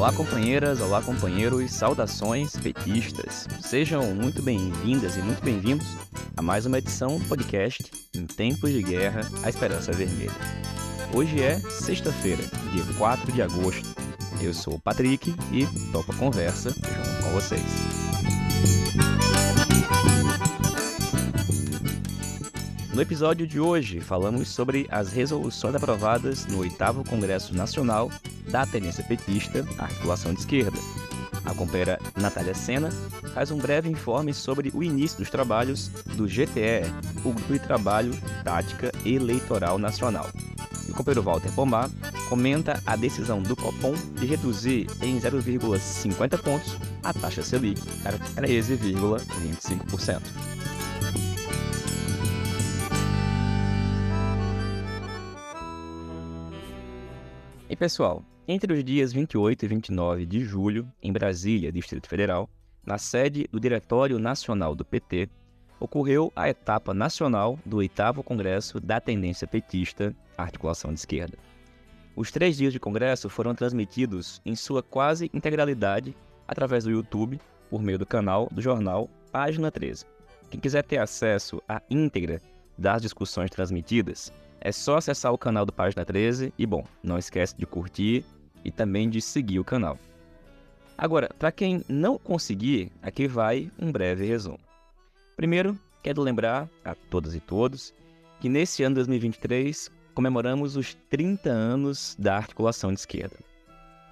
Olá, companheiras, olá, companheiros, saudações petistas. Sejam muito bem-vindas e muito bem-vindos a mais uma edição do podcast Em Tempos de Guerra, a Esperança Vermelha. Hoje é sexta-feira, dia 4 de agosto. Eu sou o Patrick e topo a conversa junto com vocês. No episódio de hoje, falamos sobre as resoluções aprovadas no 8 Congresso Nacional da Tendência Petista, Articulação de Esquerda. A companheira Natália Sena faz um breve informe sobre o início dos trabalhos do GTE, o Grupo de Trabalho Tática Eleitoral Nacional. E o companheiro Walter Pomar comenta a decisão do Copom de reduzir em 0,50 pontos a taxa Selic para 13,25%. E pessoal, entre os dias 28 e 29 de julho, em Brasília, Distrito Federal, na sede do Diretório Nacional do PT, ocorreu a etapa nacional do 8 Congresso da Tendência Petista, Articulação de Esquerda. Os três dias de congresso foram transmitidos em sua quase integralidade através do YouTube, por meio do canal do jornal Página 13. Quem quiser ter acesso à íntegra das discussões transmitidas, é só acessar o canal do Página 13 e, bom, não esquece de curtir e também de seguir o canal. Agora, para quem não conseguir, aqui vai um breve resumo. Primeiro, quero lembrar a todas e todos que nesse ano 2023 comemoramos os 30 anos da articulação de esquerda.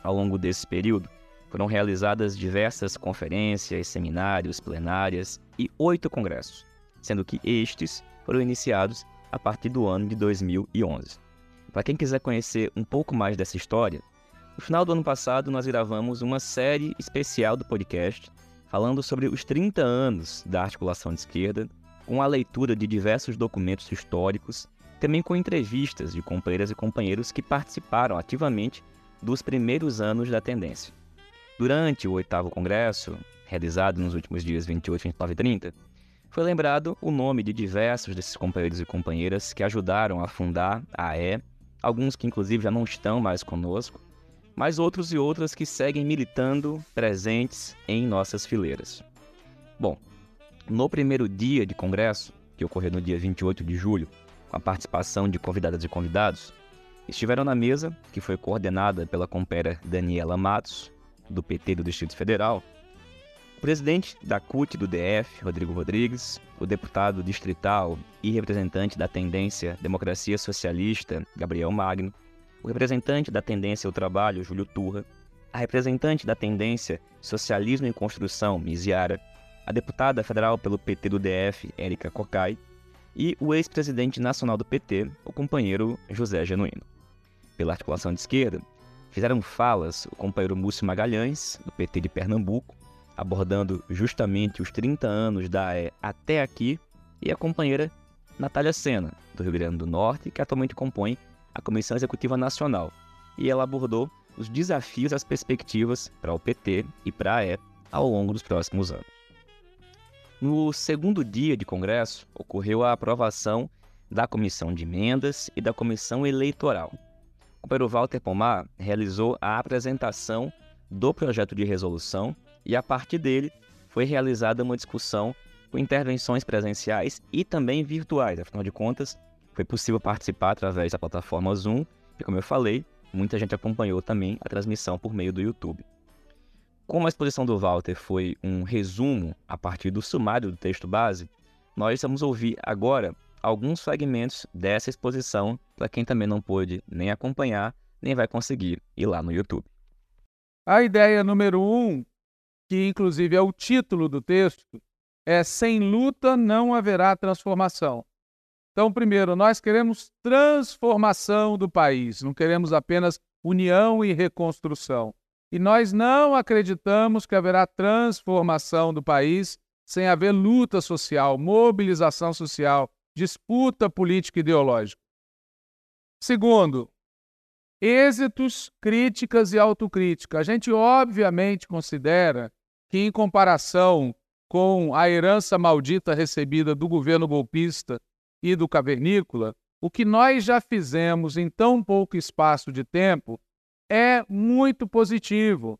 Ao longo desse período, foram realizadas diversas conferências, seminários, plenárias e oito congressos, sendo que estes foram iniciados a partir do ano de 2011. Para quem quiser conhecer um pouco mais dessa história, no final do ano passado nós gravamos uma série especial do podcast falando sobre os 30 anos da articulação de esquerda, com a leitura de diversos documentos históricos, também com entrevistas de companheiras e companheiros que participaram ativamente dos primeiros anos da tendência. Durante o oitavo congresso, realizado nos últimos dias 28, 29 e 30, foi lembrado o nome de diversos desses companheiros e companheiras que ajudaram a fundar a AE, alguns que inclusive já não estão mais conosco, mas outros e outras que seguem militando presentes em nossas fileiras. Bom, no primeiro dia de congresso, que ocorreu no dia 28 de julho, com a participação de convidadas e convidados, estiveram na mesa, que foi coordenada pela companheira Daniela Matos, do PT do Distrito Federal, o presidente da CUT do DF, Rodrigo Rodrigues, o deputado distrital e representante da tendência Democracia Socialista, Gabriel Magno, o representante da tendência ao trabalho, Júlio Turra, a representante da tendência Socialismo em Construção, Miziara, a deputada federal pelo PT do DF, Érica Cocai, e o ex-presidente nacional do PT, o companheiro José Genuíno. Pela articulação de esquerda, fizeram falas o companheiro Múcio Magalhães, do PT de Pernambuco, abordando justamente os 30 anos da AE até aqui, e a companheira Natália Sena, do Rio Grande do Norte, que atualmente compõe a Comissão Executiva Nacional. E ela abordou os desafios e as perspectivas para o PT e para a AE ao longo dos próximos anos. No segundo dia de congresso, ocorreu a aprovação da Comissão de Emendas e da Comissão Eleitoral. O companheiro Walter Pomar realizou a apresentação do projeto de resolução e a partir dele foi realizada uma discussão com intervenções presenciais e também virtuais. Afinal de contas, foi possível participar através da plataforma Zoom e, como eu falei, muita gente acompanhou também a transmissão por meio do YouTube. Como a exposição do Walter foi um resumo a partir do sumário do texto base, nós vamos ouvir agora alguns fragmentos dessa exposição para quem também não pôde nem acompanhar, nem vai conseguir ir lá no YouTube. A ideia número um que inclusive é o título do texto, é Sem luta não haverá transformação. Então, primeiro, nós queremos transformação do país, não queremos apenas união e reconstrução. E nós não acreditamos que haverá transformação do país sem haver luta social, mobilização social, disputa política e ideológica. Segundo, êxitos, críticas e autocrítica. A gente obviamente considera que, em comparação com a herança maldita recebida do governo golpista e do cavernícola, o que nós já fizemos em tão pouco espaço de tempo é muito positivo,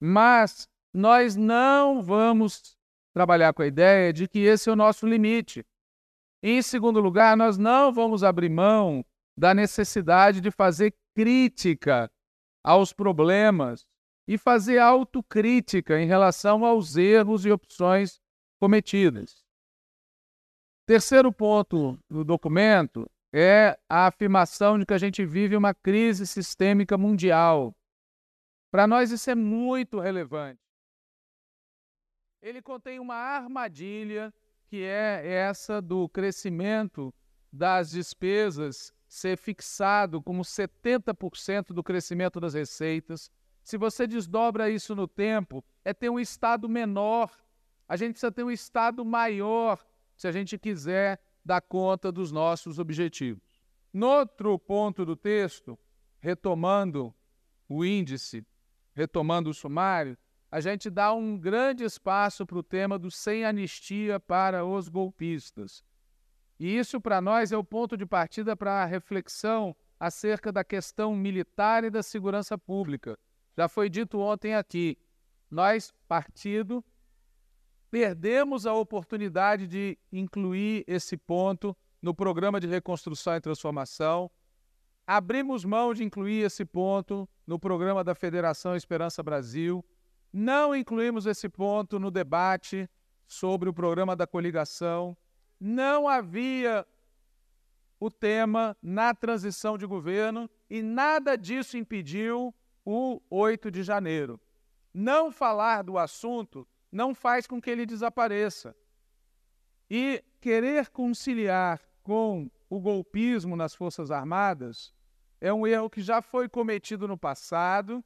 mas nós não vamos trabalhar com a ideia de que esse é o nosso limite. Em segundo lugar, nós não vamos abrir mão da necessidade de fazer crítica aos problemas e fazer autocrítica em relação aos erros e opções cometidas. Terceiro ponto do documento é a afirmação de que a gente vive uma crise sistêmica mundial. Para nós isso é muito relevante. Ele contém uma armadilha que é essa do crescimento das despesas ser fixado como 70% do crescimento das receitas. Se você desdobra isso no tempo, é ter um Estado menor. A gente precisa ter um Estado maior se a gente quiser dar conta dos nossos objetivos. No outro ponto do texto, retomando o índice, retomando o sumário, a gente dá um grande espaço para o tema do sem anistia para os golpistas. E isso, para nós, é o ponto de partida para a reflexão acerca da questão militar e da segurança pública. Já foi dito ontem aqui, nós, partido, perdemos a oportunidade de incluir esse ponto no programa de reconstrução e transformação. Abrimos mão de incluir esse ponto no programa da Federação Esperança Brasil. Não incluímos esse ponto no debate sobre o programa da coligação não havia o tema na transição de governo e nada disso impediu o 8 de janeiro. Não falar do assunto não faz com que ele desapareça. E querer conciliar com o golpismo nas Forças Armadas é um erro que já foi cometido no passado,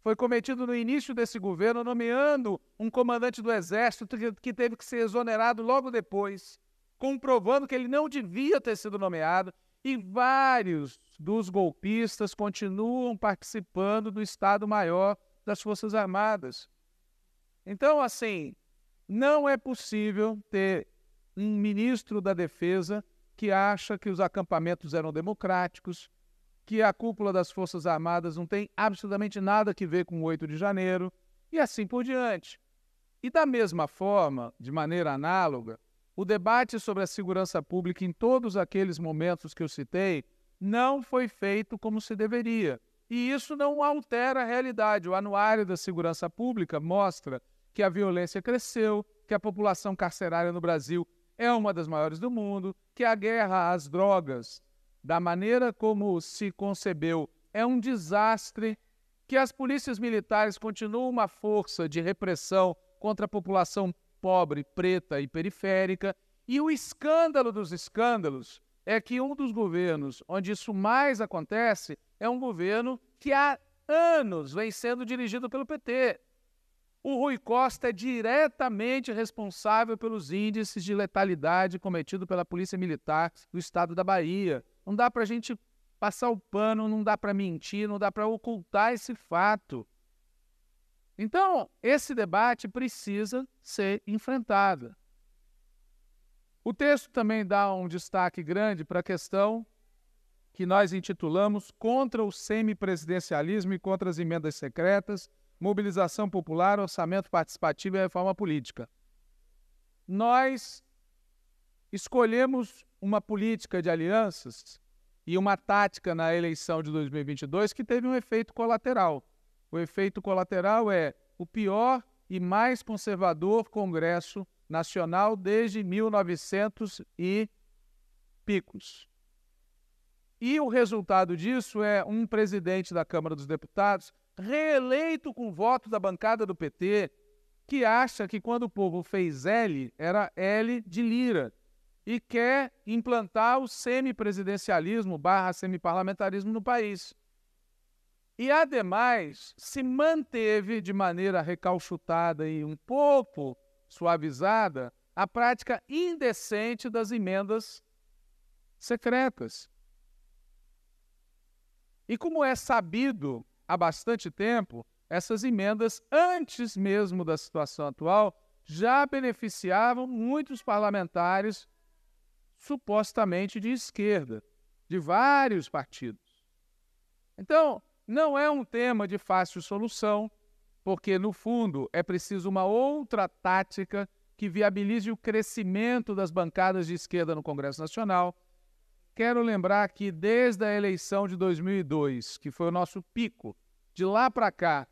foi cometido no início desse governo, nomeando um comandante do Exército que teve que ser exonerado logo depois comprovando que ele não devia ter sido nomeado, e vários dos golpistas continuam participando do Estado-Maior das Forças Armadas. Então, assim, não é possível ter um ministro da Defesa que acha que os acampamentos eram democráticos, que a cúpula das Forças Armadas não tem absolutamente nada a ver com o 8 de janeiro, e assim por diante. E da mesma forma, de maneira análoga, o debate sobre a segurança pública em todos aqueles momentos que eu citei não foi feito como se deveria. E isso não altera a realidade. O Anuário da Segurança Pública mostra que a violência cresceu, que a população carcerária no Brasil é uma das maiores do mundo, que a guerra às drogas, da maneira como se concebeu, é um desastre, que as polícias militares continuam uma força de repressão contra a população pobre, preta e periférica. E o escândalo dos escândalos é que um dos governos onde isso mais acontece é um governo que há anos vem sendo dirigido pelo PT. O Rui Costa é diretamente responsável pelos índices de letalidade cometidos pela Polícia Militar do Estado da Bahia. Não dá para a gente passar o pano, não dá para mentir, não dá para ocultar esse fato. Então, esse debate precisa ser enfrentado. O texto também dá um destaque grande para a questão que nós intitulamos Contra o Semipresidencialismo e contra as Emendas Secretas, Mobilização Popular, Orçamento Participativo e Reforma Política. Nós escolhemos uma política de alianças e uma tática na eleição de 2022 que teve um efeito colateral. O efeito colateral é o pior e mais conservador Congresso Nacional desde 1900 e picos. E o resultado disso é um presidente da Câmara dos Deputados reeleito com voto da bancada do PT, que acha que quando o povo fez L, era L de lira, e quer implantar o semipresidencialismo barra semiparlamentarismo no país. E, ademais, se manteve de maneira recalchutada e um pouco suavizada a prática indecente das emendas secretas. E como é sabido há bastante tempo, essas emendas, antes mesmo da situação atual, já beneficiavam muitos parlamentares supostamente de esquerda, de vários partidos. Então, não é um tema de fácil solução, porque, no fundo, é preciso uma outra tática que viabilize o crescimento das bancadas de esquerda no Congresso Nacional. Quero lembrar que, desde a eleição de 2002, que foi o nosso pico, de lá para cá,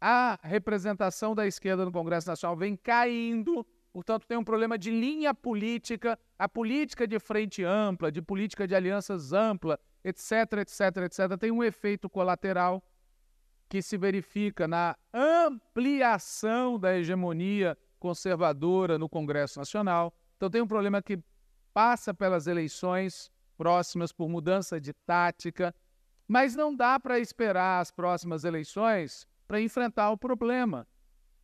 a representação da esquerda no Congresso Nacional vem caindo, portanto, tem um problema de linha política, a política de frente ampla, de política de alianças ampla, etc, etc, etc, tem um efeito colateral que se verifica na ampliação da hegemonia conservadora no Congresso Nacional. Então, tem um problema que passa pelas eleições próximas por mudança de tática, mas não dá para esperar as próximas eleições para enfrentar o problema.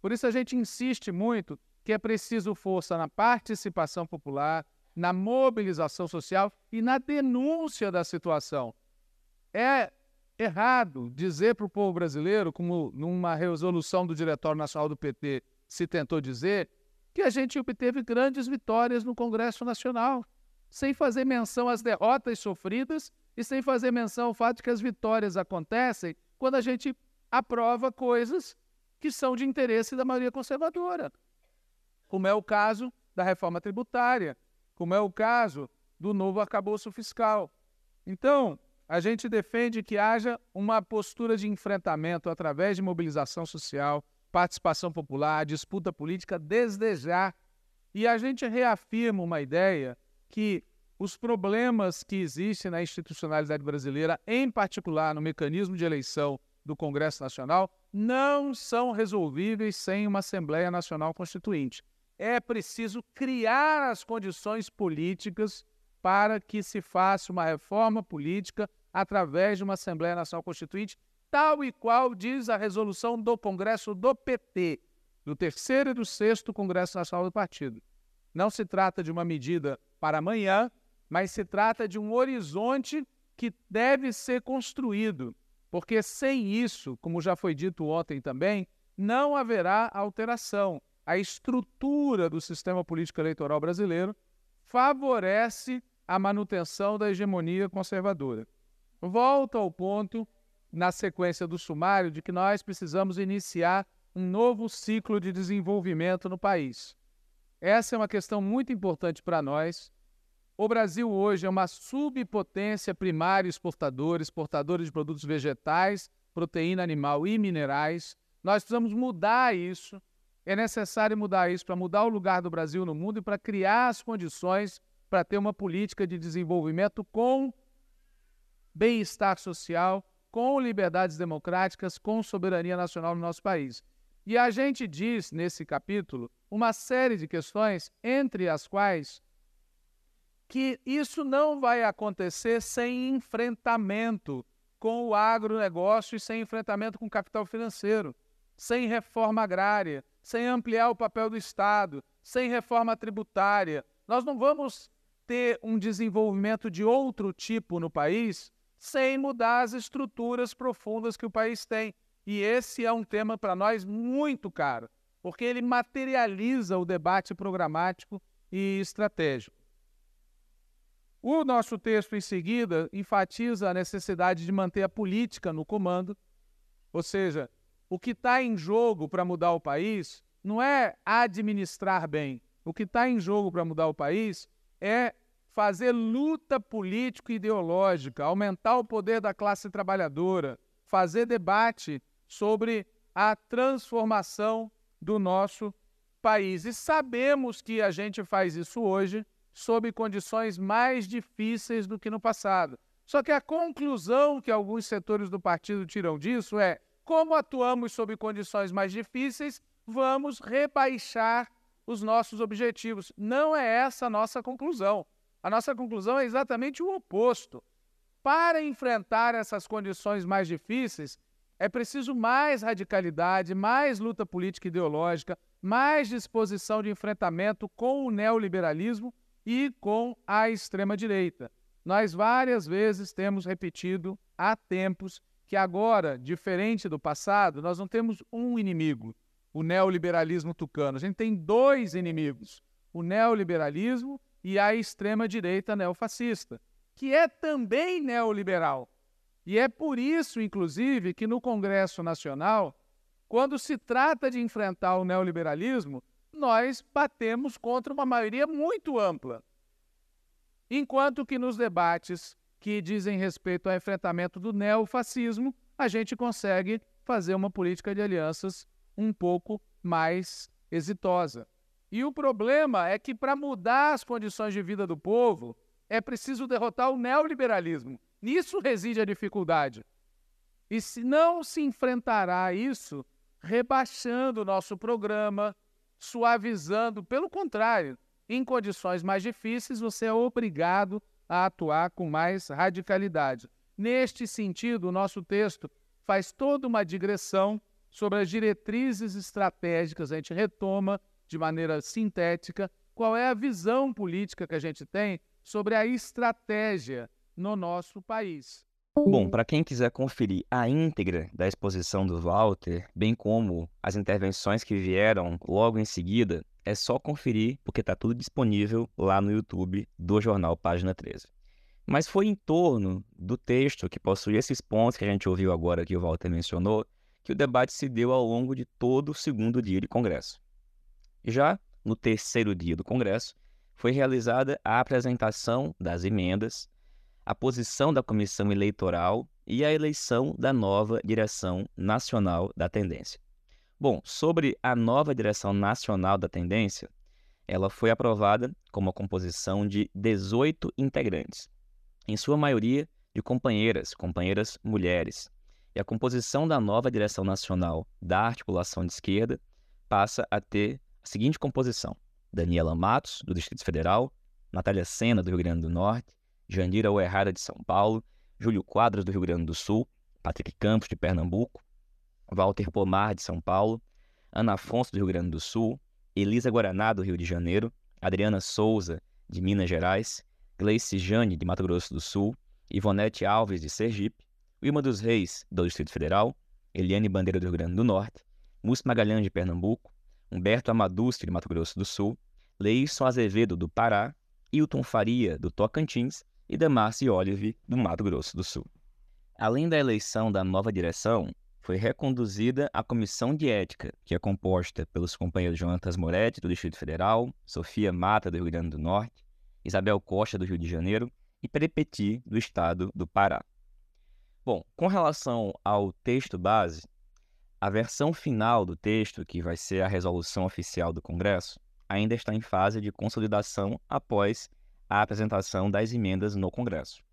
Por isso a gente insiste muito que é preciso força na participação popular, na mobilização social e na denúncia da situação. É errado dizer para o povo brasileiro, como numa resolução do Diretório Nacional do PT se tentou dizer, que a gente obteve grandes vitórias no Congresso Nacional, sem fazer menção às derrotas sofridas e sem fazer menção ao fato de que as vitórias acontecem quando a gente aprova coisas que são de interesse da maioria conservadora, como é o caso da reforma tributária, como é o caso do novo arcabouço fiscal. Então, a gente defende que haja uma postura de enfrentamento através de mobilização social, participação popular, disputa política desde já. E a gente reafirma uma ideia que os problemas que existem na institucionalidade brasileira, em particular no mecanismo de eleição do Congresso Nacional não são resolvíveis sem uma Assembleia Nacional Constituinte. É preciso criar as condições políticas para que se faça uma reforma política através de uma Assembleia Nacional Constituinte, tal e qual diz a resolução do Congresso do PT, do terceiro e do sexto Congresso Nacional do Partido. Não se trata de uma medida para amanhã, mas se trata de um horizonte que deve ser construído porque sem isso, como já foi dito ontem também, não haverá alteração. A estrutura do sistema político eleitoral brasileiro favorece a manutenção da hegemonia conservadora. Volto ao ponto, na sequência do sumário, de que nós precisamos iniciar um novo ciclo de desenvolvimento no país. Essa é uma questão muito importante para nós o Brasil hoje é uma subpotência primária exportadora, exportadora de produtos vegetais, proteína animal e minerais. Nós precisamos mudar isso. É necessário mudar isso para mudar o lugar do Brasil no mundo e para criar as condições para ter uma política de desenvolvimento com bem-estar social, com liberdades democráticas, com soberania nacional no nosso país. E a gente diz nesse capítulo uma série de questões, entre as quais que isso não vai acontecer sem enfrentamento com o agronegócio e sem enfrentamento com o capital financeiro, sem reforma agrária, sem ampliar o papel do Estado, sem reforma tributária. Nós não vamos ter um desenvolvimento de outro tipo no país sem mudar as estruturas profundas que o país tem. E esse é um tema para nós muito caro, porque ele materializa o debate programático e estratégico. O nosso texto em seguida enfatiza a necessidade de manter a política no comando, ou seja, o que está em jogo para mudar o país não é administrar bem. O que está em jogo para mudar o país é fazer luta político-ideológica, aumentar o poder da classe trabalhadora, fazer debate sobre a transformação do nosso país. E sabemos que a gente faz isso hoje sob condições mais difíceis do que no passado. Só que a conclusão que alguns setores do partido tiram disso é: como atuamos sob condições mais difíceis, vamos rebaixar os nossos objetivos. Não é essa a nossa conclusão. A nossa conclusão é exatamente o oposto. Para enfrentar essas condições mais difíceis, é preciso mais radicalidade, mais luta política e ideológica, mais disposição de enfrentamento com o neoliberalismo e com a extrema-direita. Nós várias vezes temos repetido há tempos que agora, diferente do passado, nós não temos um inimigo, o neoliberalismo tucano. A gente tem dois inimigos: o neoliberalismo e a extrema-direita neofascista, que é também neoliberal. E é por isso, inclusive, que no Congresso Nacional, quando se trata de enfrentar o neoliberalismo, nós batemos contra uma maioria muito ampla. Enquanto que nos debates que dizem respeito ao enfrentamento do neofascismo, a gente consegue fazer uma política de alianças um pouco mais exitosa. E o problema é que para mudar as condições de vida do povo, é preciso derrotar o neoliberalismo. Nisso reside a dificuldade. E se não se enfrentará isso rebaixando o nosso programa, suavizando, pelo contrário, em condições mais difíceis, você é obrigado a atuar com mais radicalidade. Neste sentido, o nosso texto faz toda uma digressão sobre as diretrizes estratégicas, a gente retoma de maneira sintética qual é a visão política que a gente tem sobre a estratégia no nosso país. Bom, para quem quiser conferir a íntegra da exposição do Walter, bem como as intervenções que vieram logo em seguida, é só conferir, porque está tudo disponível lá no YouTube do jornal Página 13. Mas foi em torno do texto que possui esses pontos que a gente ouviu agora que o Walter mencionou, que o debate se deu ao longo de todo o segundo dia de Congresso. Já no terceiro dia do Congresso, foi realizada a apresentação das emendas, a posição da comissão eleitoral e a eleição da nova direção nacional da tendência. Bom, sobre a nova direção nacional da tendência, ela foi aprovada com uma composição de 18 integrantes, em sua maioria de companheiras, companheiras mulheres. E a composição da nova direção nacional da articulação de esquerda passa a ter a seguinte composição: Daniela Matos, do Distrito Federal, Natália Sena, do Rio Grande do Norte, Jandira Oerrara, de São Paulo, Júlio Quadros, do Rio Grande do Sul, Patrick Campos, de Pernambuco, Walter Pomar, de São Paulo, Ana Afonso, do Rio Grande do Sul, Elisa Guaraná, do Rio de Janeiro, Adriana Souza, de Minas Gerais, Gleice Jane, de Mato Grosso do Sul, Ivonete Alves, de Sergipe, Wilma dos Reis, do Distrito Federal, Eliane Bandeira, do Rio Grande do Norte, Múcio Magalhães, de Pernambuco, Humberto Amadusti, de Mato Grosso do Sul, Leison Azevedo, do Pará, Hilton Faria, do Tocantins e Damarci Olive, do Mato Grosso do Sul. Além da eleição da nova direção, foi reconduzida a comissão de ética, que é composta pelos companheiros Jonatas Moretti, do Distrito Federal, Sofia Mata, do Rio Grande do Norte, Isabel Costa, do Rio de Janeiro, e Perepeti, do Estado do Pará. Bom, com relação ao texto base, a versão final do texto, que vai ser a resolução oficial do Congresso, ainda está em fase de consolidação após a apresentação das emendas no Congresso.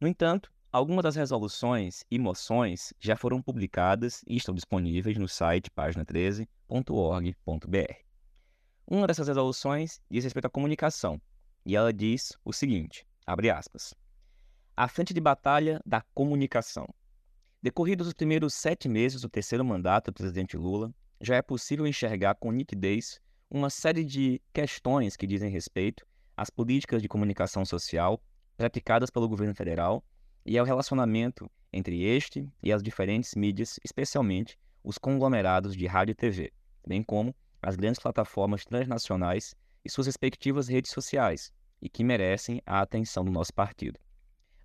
No entanto, algumas das resoluções e moções já foram publicadas e estão disponíveis no site página13.org.br. Uma dessas resoluções diz respeito à comunicação, e ela diz o seguinte, abre aspas, a frente de batalha da comunicação. Decorridos os primeiros sete meses do terceiro mandato do presidente Lula, já é possível enxergar com nitidez uma série de questões que dizem respeito às políticas de comunicação social praticadas pelo governo federal e ao relacionamento entre este e as diferentes mídias, especialmente os conglomerados de rádio e TV, bem como as grandes plataformas transnacionais e suas respectivas redes sociais, e que merecem a atenção do nosso partido.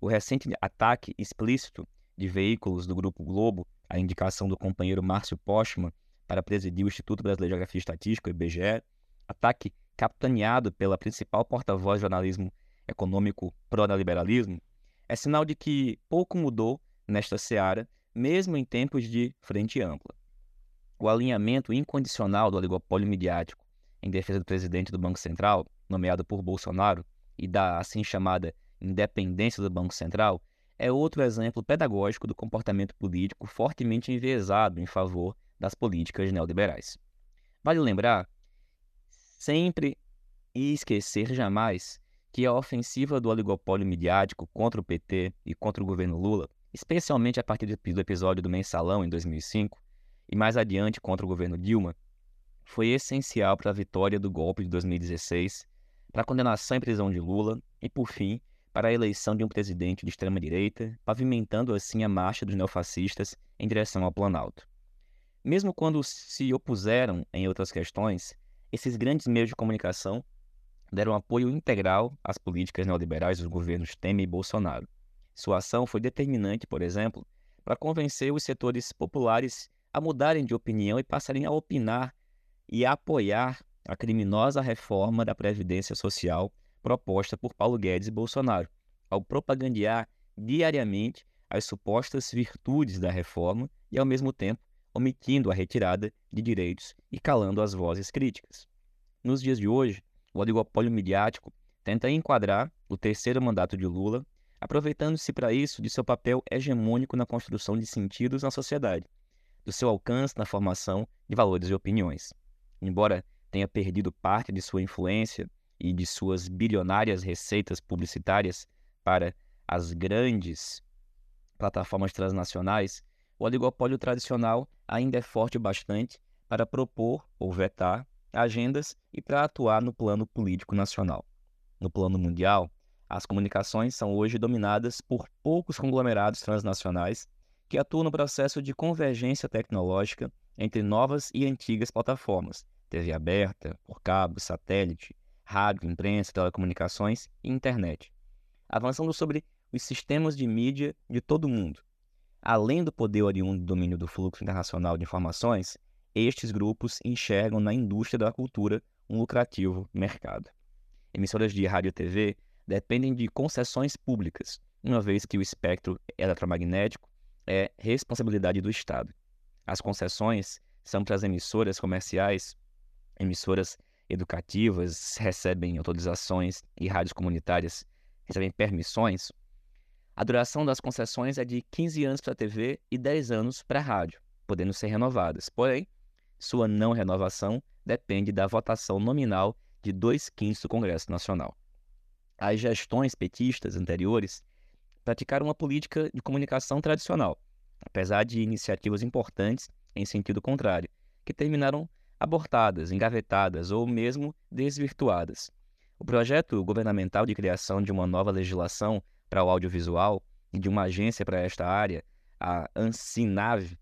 O recente ataque explícito de veículos do Grupo Globo, a indicação do companheiro Márcio Postman para presidir o Instituto Brasileiro de Geografia e Estatística, o IBGE, ataque capitaneado pela principal porta-voz do jornalismo econômico pró-neoliberalismo, é sinal de que pouco mudou nesta seara, mesmo em tempos de frente ampla. O alinhamento incondicional do oligopólio midiático em defesa do presidente do Banco Central, nomeado por Bolsonaro, e da assim chamada independência do Banco Central, é outro exemplo pedagógico do comportamento político fortemente enviesado em favor das políticas neoliberais. Vale lembrar, sempre e esquecer jamais, que a ofensiva do oligopólio midiático contra o PT e contra o governo Lula, especialmente a partir do episódio do Mensalão em 2005 e mais adiante contra o governo Dilma, foi essencial para a vitória do golpe de 2016, para a condenação e prisão de Lula e, por fim, para a eleição de um presidente de extrema-direita, pavimentando assim a marcha dos neofascistas em direção ao Planalto. Mesmo quando se opuseram em outras questões, esses grandes meios de comunicação deram apoio integral às políticas neoliberais dos governos Temer e Bolsonaro, Sua ação foi determinante, por exemplo, para convencer os setores populares a mudarem de opinião e passarem a opinar e a apoiar a criminosa reforma da Previdência Social proposta por Paulo Guedes e Bolsonaro, ao propagandear diariamente as supostas virtudes da reforma e, ao mesmo tempo, omitindo a retirada de direitos e calando as vozes críticas. Nos dias de hoje, o oligopólio midiático tenta enquadrar o terceiro mandato de Lula, aproveitando-se para isso de seu papel hegemônico na construção de sentidos na sociedade, do seu alcance na formação de valores e opiniões. Embora tenha perdido parte de sua influência e de suas bilionárias receitas publicitárias para as grandes plataformas transnacionais, o oligopólio tradicional ainda é forte bastante para propor ou vetar agendas e para atuar no plano político nacional. No plano mundial, as comunicações são hoje dominadas por poucos conglomerados transnacionais que atuam no processo de convergência tecnológica entre novas e antigas plataformas, TV aberta, por cabo, satélite, rádio, imprensa, telecomunicações e internet, avançando sobre os sistemas de mídia de todo o mundo. Além do poder oriundo do domínio do fluxo internacional de informações, estes grupos enxergam na indústria da cultura um lucrativo mercado. Emissoras de rádio e TV dependem de concessões públicas, uma vez que o espectro eletromagnético é responsabilidade do Estado. As concessões são para as emissoras comerciais, emissoras educativas recebem autorizações e rádios comunitárias recebem permissões. A duração das concessões é de 15 anos para a TV e 10 anos para a rádio, podendo ser renovadas. Porém, sua não renovação depende da votação nominal de dois quintos do Congresso Nacional. As gestões petistas anteriores praticaram uma política de comunicação tradicional, apesar de iniciativas importantes em sentido contrário, que terminaram abortadas, engavetadas ou mesmo desvirtuadas. O projeto governamental de criação de uma nova legislação para o audiovisual e de uma agência para esta área, a Ancinave,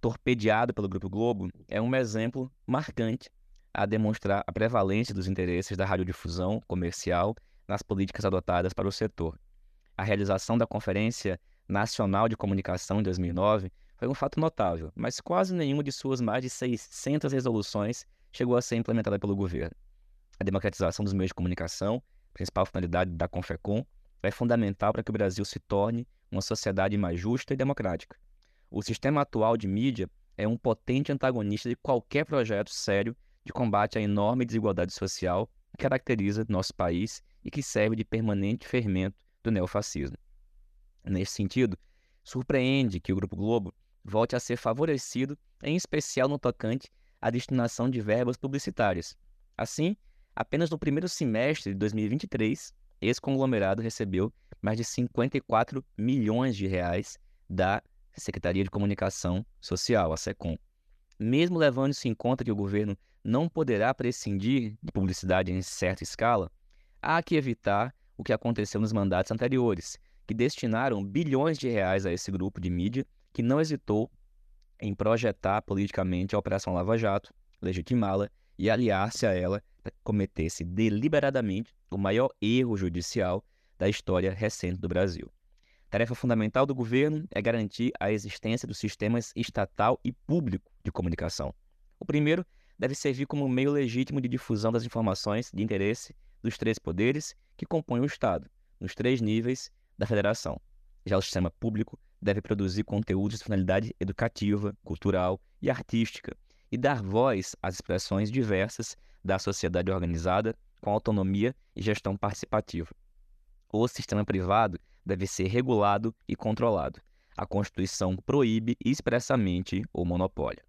torpedeado pelo Grupo Globo, é um exemplo marcante a demonstrar a prevalência dos interesses da radiodifusão comercial nas políticas adotadas para o setor. A realização da Conferência Nacional de Comunicação em 2009 foi um fato notável, mas quase nenhuma de suas mais de 600 resoluções chegou a ser implementada pelo governo. A democratização dos meios de comunicação, principal finalidade da Confecom, é fundamental para que o Brasil se torne uma sociedade mais justa e democrática. O sistema atual de mídia é um potente antagonista de qualquer projeto sério de combate à enorme desigualdade social que caracteriza nosso país e que serve de permanente fermento do neofascismo. Nesse sentido, surpreende que o Grupo Globo volte a ser favorecido, em especial no tocante à destinação de verbas publicitárias. Assim, apenas no primeiro semestre de 2023, esse conglomerado recebeu mais de 54 milhões de reais da Secretaria de Comunicação Social, a SECOM. Mesmo levando-se em conta que o governo não poderá prescindir de publicidade em certa escala, há que evitar o que aconteceu nos mandatos anteriores, que destinaram bilhões de reais a esse grupo de mídia que não hesitou em projetar politicamente a Operação Lava Jato, legitimá-la e aliar-se a ela cometesse deliberadamente o maior erro judicial da história recente do Brasil. Tarefa fundamental do governo é garantir a existência dos sistemas estatal e público de comunicação. O primeiro deve servir como meio legítimo de difusão das informações de interesse dos três poderes que compõem o Estado, nos três níveis da federação. Já o sistema público deve produzir conteúdos de finalidade educativa, cultural e artística e dar voz às expressões diversas da sociedade organizada com autonomia e gestão participativa. O sistema privado deve ser regulado e controlado. A Constituição proíbe expressamente o monopólio.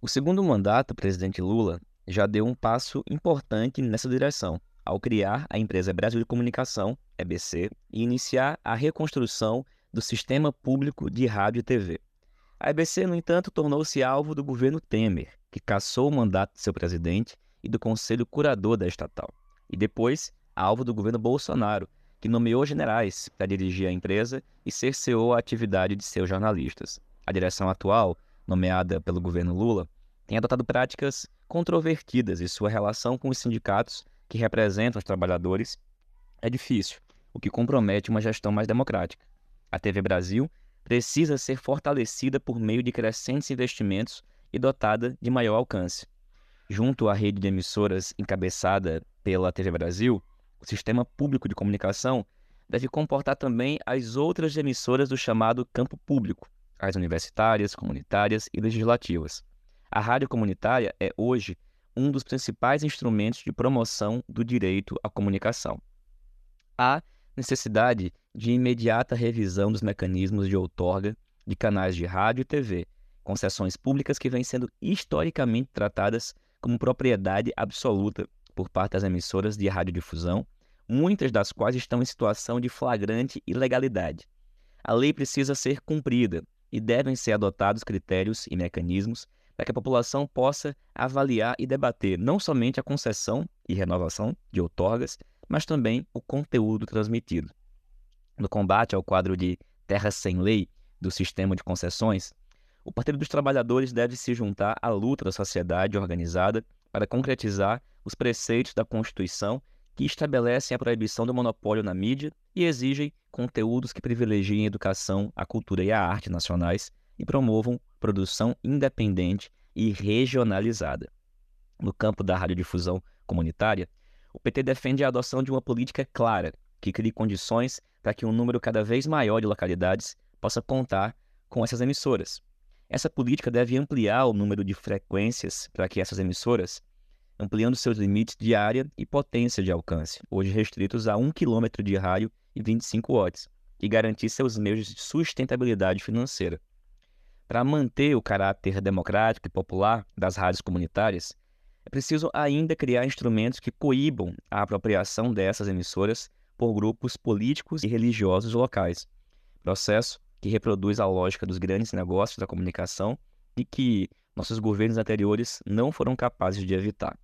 O segundo mandato presidente Lula já deu um passo importante nessa direção, ao criar a empresa Brasil de Comunicação, EBC, e iniciar a reconstrução do sistema público de rádio e TV. A EBC, no entanto, tornou-se alvo do governo Temer, que cassou o mandato de seu presidente e do conselho curador da estatal, e depois alvo do governo Bolsonaro, que nomeou generais para dirigir a empresa e cerceou a atividade de seus jornalistas. A direção atual, nomeada pelo governo Lula, tem adotado práticas controvertidas e sua relação com os sindicatos que representam os trabalhadores é difícil. o que compromete uma gestão mais democrática. A TV Brasil precisa ser fortalecida por meio de crescentes investimentos e dotada de maior alcance. Junto à rede de emissoras encabeçada pela TV Brasil, o sistema público de comunicação deve comportar também as outras emissoras do chamado campo público, as universitárias, comunitárias e legislativas. A rádio comunitária é hoje um dos principais instrumentos de promoção do direito à comunicação. Há necessidade de imediata revisão dos mecanismos de outorga de canais de rádio e TV, concessões públicas que vêm sendo historicamente tratadas como propriedade absoluta por parte das emissoras de radiodifusão, muitas das quais estão em situação de flagrante ilegalidade. A lei precisa ser cumprida e devem ser adotados critérios e mecanismos para que a população possa avaliar e debater não somente a concessão e renovação de outorgas, mas também o conteúdo transmitido. No combate ao quadro de terra sem lei do sistema de concessões, o Partido dos Trabalhadores deve se juntar à luta da sociedade organizada para concretizar os preceitos da Constituição que estabelecem a proibição do monopólio na mídia e exigem conteúdos que privilegiem a educação, a cultura e a arte nacionais e promovam produção independente e regionalizada. No campo da radiodifusão comunitária, o PT defende a adoção de uma política clara que crie condições para que um número cada vez maior de localidades possa contar com essas emissoras. Essa política deve ampliar o número de frequências para que essas emissoras, ampliando seus limites de área e potência de alcance, hoje restritos a 1 km de raio e 25 watts, e garantir seus meios de sustentabilidade financeira. Para manter o caráter democrático e popular das rádios comunitárias, é preciso ainda criar instrumentos que coíbam a apropriação dessas emissoras por grupos políticos e religiosos locais. Processo que reproduz a lógica dos grandes negócios da comunicação e que nossos governos anteriores não foram capazes de evitar.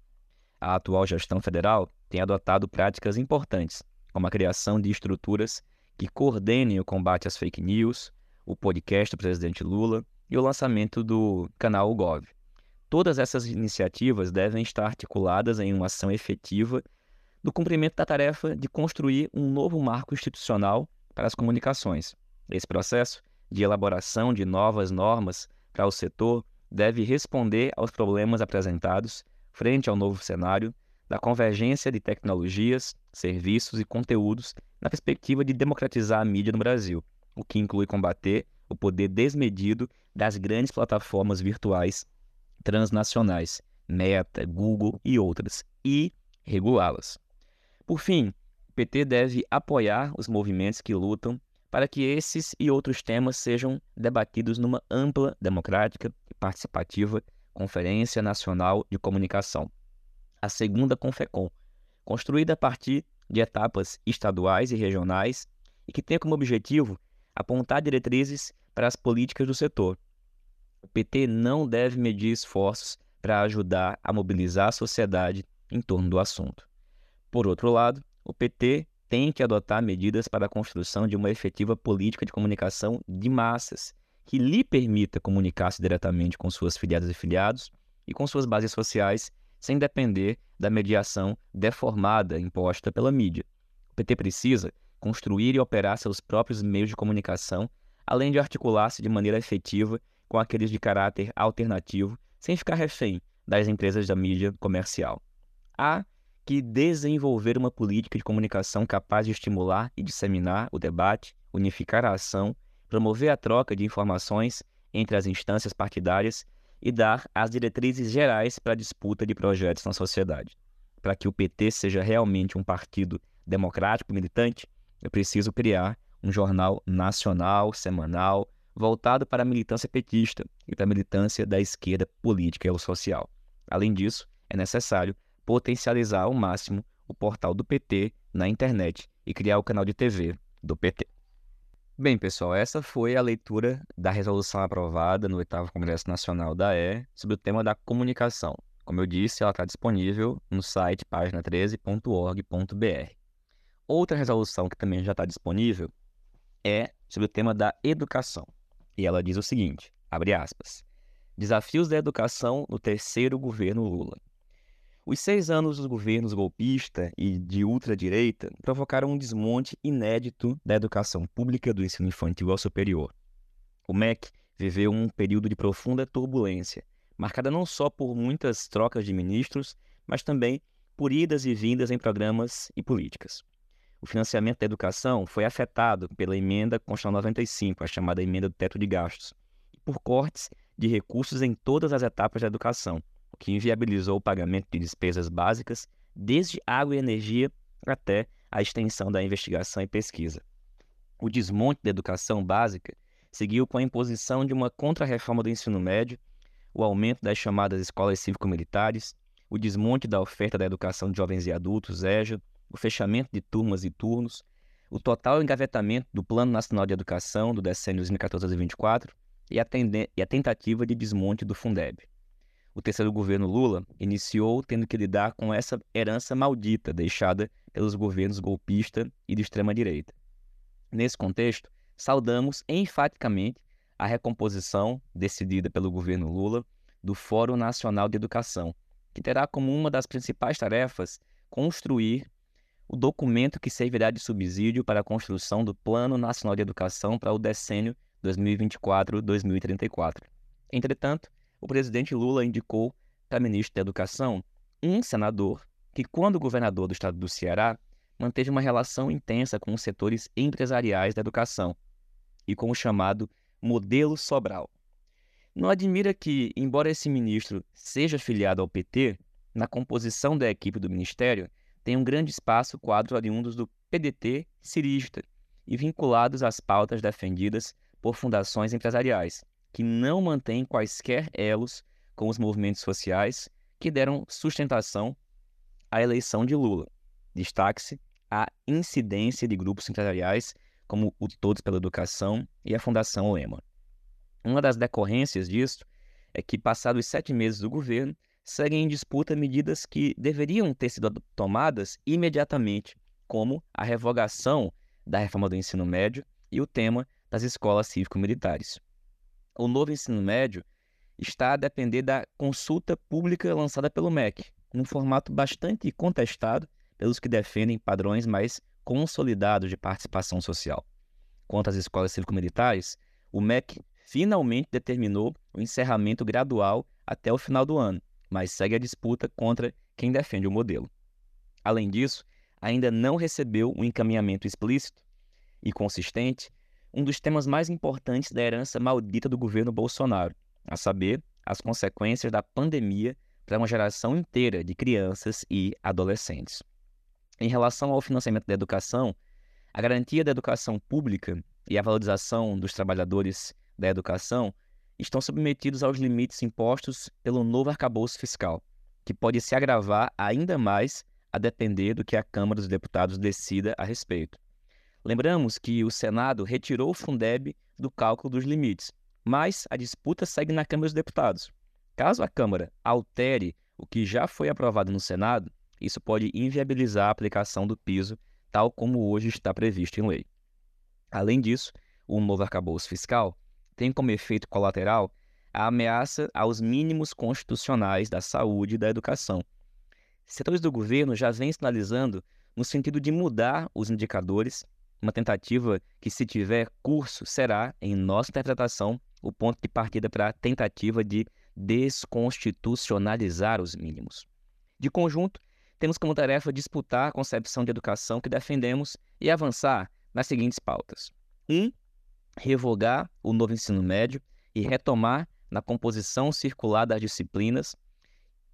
A atual gestão federal tem adotado práticas importantes, como a criação de estruturas que coordenem o combate às fake news, o podcast do presidente Lula e o lançamento do canal Gov. Todas essas iniciativas devem estar articuladas em uma ação efetiva do cumprimento da tarefa de construir um novo marco institucional para as comunicações. Esse processo de elaboração de novas normas para o setor deve responder aos problemas apresentados frente ao novo cenário da convergência de tecnologias, serviços e conteúdos na perspectiva de democratizar a mídia no Brasil, o que inclui combater o poder desmedido das grandes plataformas virtuais transnacionais, Meta, Google e outras, e regulá-las. Por fim, o PT deve apoiar os movimentos que lutam para que esses e outros temas sejam debatidos numa ampla, democrática e participativa Conferência Nacional de Comunicação, a segunda Confecom, construída a partir de etapas estaduais e regionais e que tem como objetivo apontar diretrizes para as políticas do setor, o PT não deve medir esforços para ajudar a mobilizar a sociedade em torno do assunto. Por outro lado, o PT tem que adotar medidas para a construção de uma efetiva política de comunicação de massas, que lhe permita comunicar-se diretamente com suas filiadas e filiados e com suas bases sociais, sem depender da mediação deformada imposta pela mídia. O PT precisa construir e operar seus próprios meios de comunicação, além de articular-se de maneira efetiva com aqueles de caráter alternativo, sem ficar refém das empresas da mídia comercial. Há que desenvolver uma política de comunicação capaz de estimular e disseminar o debate, unificar a ação, promover a troca de informações entre as instâncias partidárias e dar as diretrizes gerais para a disputa de projetos na sociedade. Para que o PT seja realmente um partido democrático militante, é preciso criar um jornal nacional, semanal, voltado para a militância petista e para a militância da esquerda política e social. Além disso, é necessário potencializar ao máximo o portal do PT na internet e criar o canal de TV do PT. Bem, pessoal, essa foi a leitura da resolução aprovada no 8 Congresso Nacional da E sobre o tema da comunicação. Como eu disse, ela está disponível no site página13.org.br. Outra resolução que também já está disponível é sobre o tema da educação. E ela diz o seguinte, abre aspas, Desafios da educação no terceiro governo Lula. Os seis anos dos governos golpista e de ultradireita provocaram um desmonte inédito da educação pública do ensino infantil ao superior. O MEC viveu um período de profunda turbulência, marcada não só por muitas trocas de ministros, mas também por idas e vindas em programas e políticas. O financiamento da educação foi afetado pela emenda Constitucional 95, a chamada emenda do teto de gastos, e por cortes de recursos em todas as etapas da educação, o que inviabilizou o pagamento de despesas básicas, desde água e energia até a extensão da investigação e pesquisa. O desmonte da educação básica seguiu com a imposição de uma contra-reforma do ensino médio, o aumento das chamadas escolas cívico-militares, o desmonte da oferta da educação de jovens e adultos, EJA, o fechamento de turmas e turnos, o total engavetamento do Plano Nacional de Educação do decênio 2014 a 2024 e e a tentativa de desmonte do Fundeb o terceiro governo Lula iniciou tendo que lidar com essa herança maldita deixada pelos governos golpista e de extrema-direita. Nesse contexto, saudamos enfaticamente a recomposição decidida pelo governo Lula do Fórum Nacional de Educação, que terá como uma das principais tarefas construir o documento que servirá de subsídio para a construção do Plano Nacional de Educação para o decênio 2024-2034. Entretanto, o presidente Lula indicou para ministro da Educação um senador que, quando governador do estado do Ceará, manteve uma relação intensa com os setores empresariais da educação e com o chamado modelo Sobral. Não admira que, embora esse ministro seja afiliado ao PT, na composição da equipe do ministério tem um grande espaço quadros oriundos do PDT cirista e vinculados às pautas defendidas por fundações empresariais, que não mantém quaisquer elos com os movimentos sociais que deram sustentação à eleição de Lula. Destaque-se a incidência de grupos empresariais como o Todos pela Educação e a Fundação Lema. Uma das decorrências disso é que, passados sete meses do governo, seguem em disputa medidas que deveriam ter sido tomadas imediatamente, como a revogação da reforma do ensino médio e o tema das escolas cívico-militares o novo ensino médio está a depender da consulta pública lançada pelo MEC, num formato bastante contestado pelos que defendem padrões mais consolidados de participação social. Quanto às escolas cívico-militares, o MEC finalmente determinou o encerramento gradual até o final do ano, mas segue a disputa contra quem defende o modelo. Além disso, ainda não recebeu um encaminhamento explícito e consistente um dos temas mais importantes da herança maldita do governo Bolsonaro, a saber, as consequências da pandemia para uma geração inteira de crianças e adolescentes. Em relação ao financiamento da educação, a garantia da educação pública e a valorização dos trabalhadores da educação estão submetidos aos limites impostos pelo novo arcabouço fiscal, que pode se agravar ainda mais a depender do que a Câmara dos Deputados decida a respeito. Lembramos que o Senado retirou o Fundeb do cálculo dos limites, mas a disputa segue na Câmara dos Deputados. Caso a Câmara altere o que já foi aprovado no Senado, isso pode inviabilizar a aplicação do piso, tal como hoje está previsto em lei. Além disso, o novo arcabouço fiscal tem como efeito colateral a ameaça aos mínimos constitucionais da saúde e da educação. Setores do governo já vêm sinalizando no sentido de mudar os indicadores uma tentativa que, se tiver curso, será, em nossa interpretação, o ponto de partida para a tentativa de desconstitucionalizar os mínimos. De conjunto, temos como tarefa disputar a concepção de educação que defendemos e avançar nas seguintes pautas: 1. Um, revogar o novo ensino médio e retomar na composição circular das disciplinas,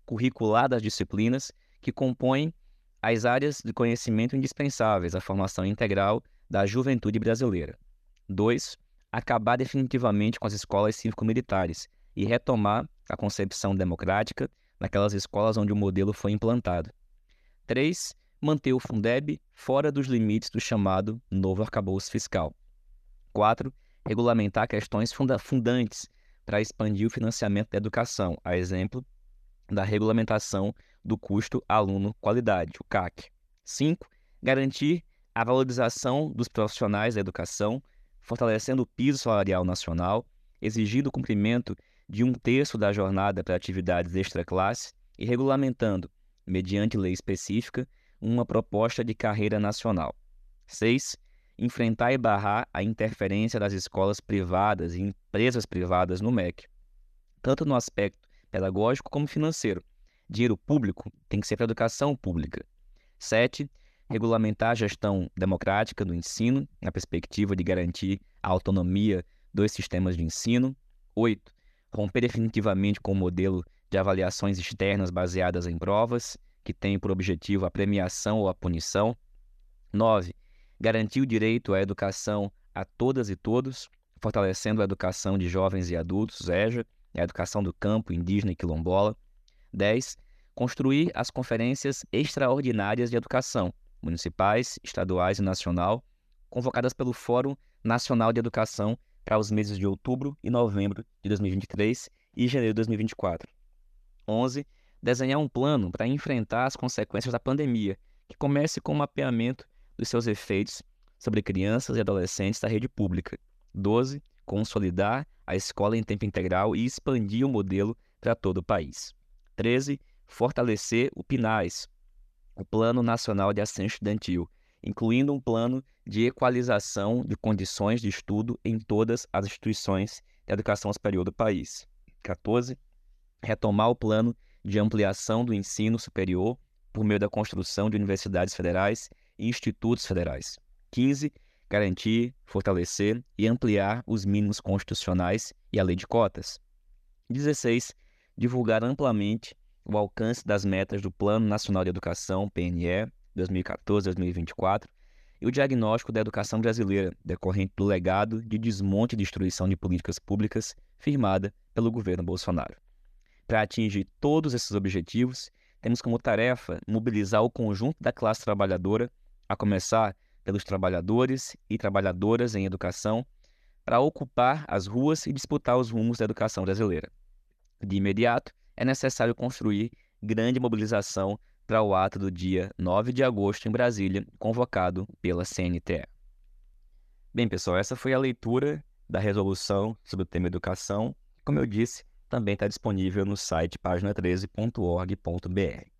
curricular das disciplinas, que compõem as áreas de conhecimento indispensáveis à formação integral da juventude brasileira. 2. Acabar definitivamente com as escolas cívico-militares e retomar a concepção democrática naquelas escolas onde o modelo foi implantado. 3. Manter o Fundeb fora dos limites do chamado novo arcabouço fiscal. 4. Regulamentar questões funda fundantes para expandir o financiamento da educação, a exemplo da regulamentação do custo aluno-qualidade, o CAC. 5. Garantir a valorização dos profissionais da educação, fortalecendo o piso salarial nacional, exigindo o cumprimento de um terço da jornada para atividades extra-classe e regulamentando, mediante lei específica, uma proposta de carreira nacional. 6. Enfrentar e barrar a interferência das escolas privadas e empresas privadas no MEC, tanto no aspecto pedagógico como financeiro. Dinheiro público tem que ser para a educação pública. 7. Regulamentar a gestão democrática do ensino, na perspectiva de garantir a autonomia dos sistemas de ensino. 8. Romper definitivamente com o modelo de avaliações externas baseadas em provas, que tem por objetivo a premiação ou a punição. 9. Garantir o direito à educação a todas e todos, fortalecendo a educação de jovens e adultos, EJA, a educação do campo, indígena e quilombola. 10. Construir as conferências extraordinárias de educação, municipais, estaduais e nacional, convocadas pelo Fórum Nacional de Educação para os meses de outubro e novembro de 2023 e janeiro de 2024. 11. Desenhar um plano para enfrentar as consequências da pandemia, que comece com o mapeamento dos seus efeitos sobre crianças e adolescentes da rede pública. 12. Consolidar a escola em tempo integral e expandir o modelo para todo o país. 13. Fortalecer o PNAES, o Plano Nacional de Assistência Estudantil, incluindo um plano de equalização de condições de estudo em todas as instituições de educação superior do país. 14. Retomar o plano de ampliação do ensino superior por meio da construção de universidades federais e institutos federais. 15 garantir, fortalecer e ampliar os mínimos constitucionais e a lei de cotas. 16. Divulgar amplamente o alcance das metas do Plano Nacional de Educação, PNE, 2014-2024, e o diagnóstico da educação brasileira, decorrente do legado de desmonte e destruição de políticas públicas firmada pelo governo Bolsonaro. Para atingir todos esses objetivos, temos como tarefa mobilizar o conjunto da classe trabalhadora, a começar pelos trabalhadores e trabalhadoras em educação para ocupar as ruas e disputar os rumos da educação brasileira. De imediato, é necessário construir grande mobilização para o ato do dia 9 de agosto em Brasília, convocado pela CNTE. Bem, pessoal, essa foi a leitura da resolução sobre o tema educação. Como eu disse, também está disponível no site página13.org.br.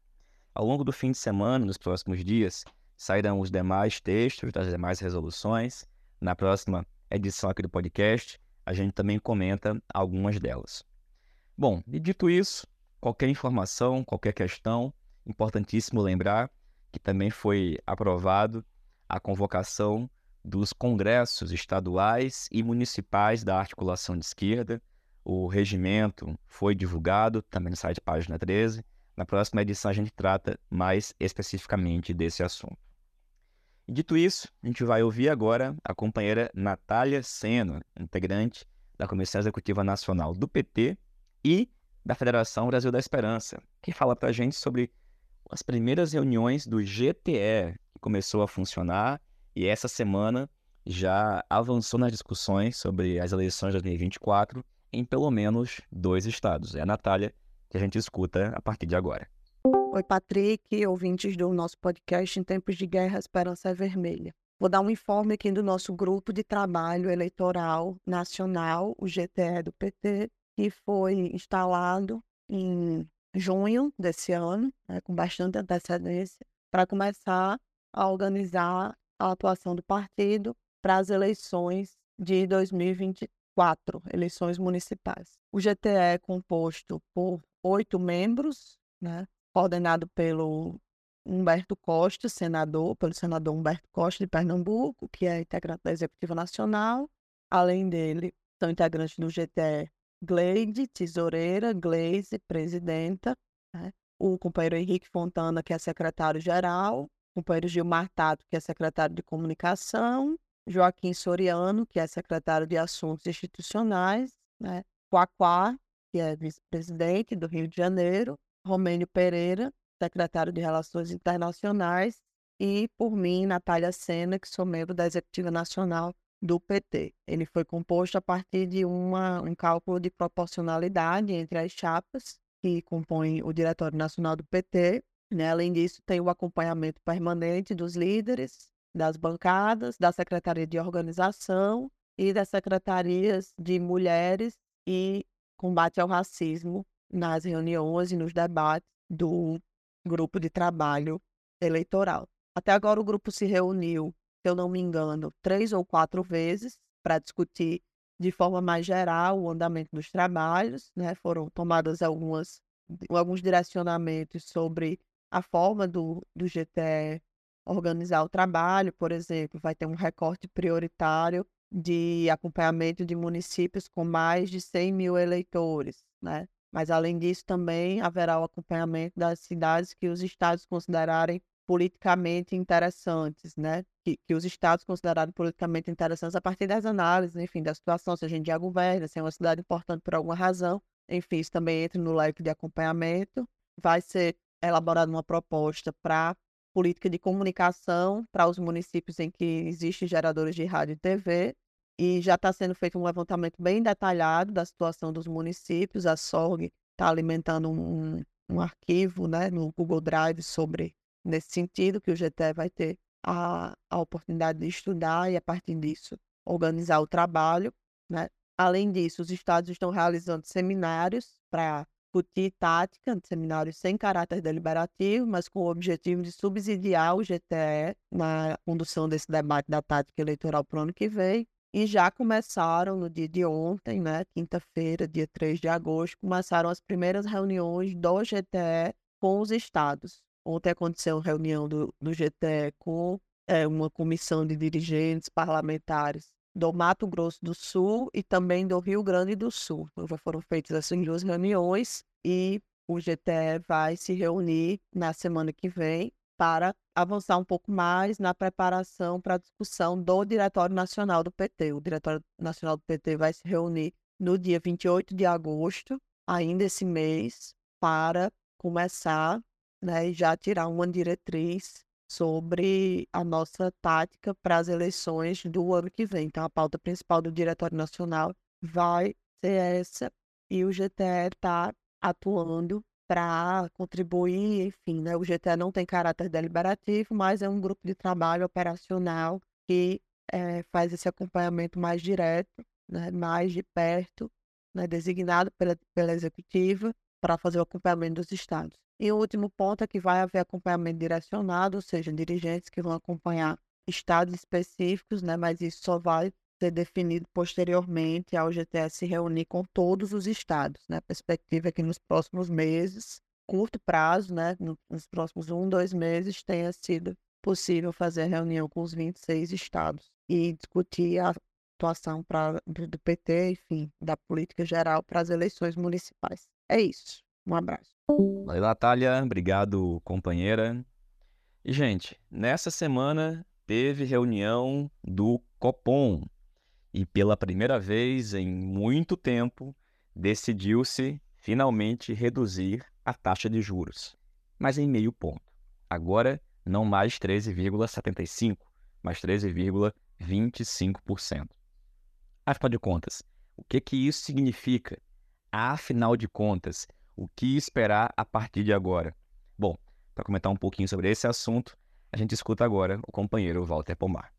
Ao longo do fim de semana, nos próximos dias, sairão os demais textos das demais resoluções. Na próxima edição aqui do podcast, a gente também comenta algumas delas. Bom, e dito isso, qualquer informação, qualquer questão, importantíssimo lembrar que também foi aprovado a convocação dos congressos estaduais e municipais da articulação de esquerda. O regimento foi divulgado também no site página 13. Na próxima edição a gente trata mais especificamente desse assunto. Dito isso, a gente vai ouvir agora a companheira Natália Seno, integrante da Comissão Executiva Nacional do PT e da Federação Brasil da Esperança, que fala para a gente sobre as primeiras reuniões do GTE, que começou a funcionar e essa semana já avançou nas discussões sobre as eleições de 2024 em pelo menos dois estados. É a Natália que a gente escuta a partir de agora. Oi, Patrick, ouvintes do nosso podcast Em Tempos de Guerra, Esperança é Vermelha. Vou dar um informe aqui do nosso grupo de trabalho eleitoral nacional, o GTE do PT, que foi instalado em junho desse ano, né, com bastante antecedência, para começar a organizar a atuação do partido para as eleições de 2024, eleições municipais. O GTE é composto por oito membros, né, coordenado pelo Humberto Costa, senador, pelo senador Humberto Costa de Pernambuco, que é integrante da Executiva Nacional. Além dele, são integrantes do GTE Gleide, tesoureira, Gleise, presidenta, né? o companheiro Henrique Fontana, que é secretário-geral, o companheiro Gilmar Tato, que é secretário de comunicação, Joaquim Soriano, que é secretário de Assuntos Institucionais, né? Quaquá, que é vice-presidente do Rio de Janeiro, Romênio Pereira, secretário de Relações Internacionais, e por mim, Natália Sena, que sou membro da Executiva Nacional do PT. Ele foi composto a partir de uma, um cálculo de proporcionalidade entre as chapas que compõem o Diretório Nacional do PT. Né? Além disso, tem o acompanhamento permanente dos líderes, das bancadas, da Secretaria de Organização e das secretarias de Mulheres e Combate ao Racismo nas reuniões e nos debates do grupo de trabalho eleitoral. Até agora o grupo se reuniu, se eu não me engano, três ou quatro vezes para discutir de forma mais geral o andamento dos trabalhos, né? Foram tomadas algumas alguns direcionamentos sobre a forma do, do GTE organizar o trabalho, por exemplo, vai ter um recorte prioritário de acompanhamento de municípios com mais de 100 mil eleitores, né? Mas, além disso, também haverá o acompanhamento das cidades que os estados considerarem politicamente interessantes, né? Que, que os estados considerarem politicamente interessantes a partir das análises, enfim, da situação, se a gente já governa, se é uma cidade importante por alguma razão, enfim, isso também entra no leque de acompanhamento. Vai ser elaborada uma proposta para política de comunicação para os municípios em que existem geradores de rádio e TV, e já está sendo feito um levantamento bem detalhado da situação dos municípios. A SORG está alimentando um, um arquivo né, no Google Drive sobre nesse sentido, que o GTE vai ter a, a oportunidade de estudar e, a partir disso, organizar o trabalho. Né? Além disso, os estados estão realizando seminários para discutir tática, seminários sem caráter deliberativo, mas com o objetivo de subsidiar o GTE na condução desse debate da tática eleitoral para o ano que vem. E já começaram no dia de ontem, né, quinta-feira, dia 3 de agosto, começaram as primeiras reuniões do GTE com os estados. Ontem aconteceu uma reunião do, do GTE com é, uma comissão de dirigentes parlamentares do Mato Grosso do Sul e também do Rio Grande do Sul. Então, já foram feitas essas duas reuniões e o GTE vai se reunir na semana que vem para avançar um pouco mais na preparação para a discussão do Diretório Nacional do PT. O Diretório Nacional do PT vai se reunir no dia 28 de agosto, ainda esse mês, para começar né, e já tirar uma diretriz sobre a nossa tática para as eleições do ano que vem. Então, a pauta principal do Diretório Nacional vai ser essa, e o GTE está atuando para contribuir, enfim, né? O GTE não tem caráter deliberativo, mas é um grupo de trabalho operacional que é, faz esse acompanhamento mais direto, né? mais de perto, né? designado pela, pela executiva para fazer o acompanhamento dos estados. E o último ponto é que vai haver acompanhamento direcionado, ou seja, dirigentes que vão acompanhar estados específicos, né? Mas isso só vai ser definido posteriormente ao GTS se reunir com todos os estados, né? A perspectiva é que nos próximos meses, curto prazo, né? Nos próximos um, dois meses, tenha sido possível fazer reunião com os 26 estados e discutir a atuação pra, do PT, enfim, da política geral para as eleições municipais. É isso. Um abraço. Valeu, Natália. Obrigado, companheira. E, gente, nessa semana teve reunião do Copom. E pela primeira vez em muito tempo, decidiu-se finalmente reduzir a taxa de juros, mas em meio ponto. Agora, não mais 13,75%, mas 13,25%. Afinal de contas, o que, que isso significa? Afinal de contas, o que esperar a partir de agora? Bom, para comentar um pouquinho sobre esse assunto, a gente escuta agora o companheiro Walter Pomar.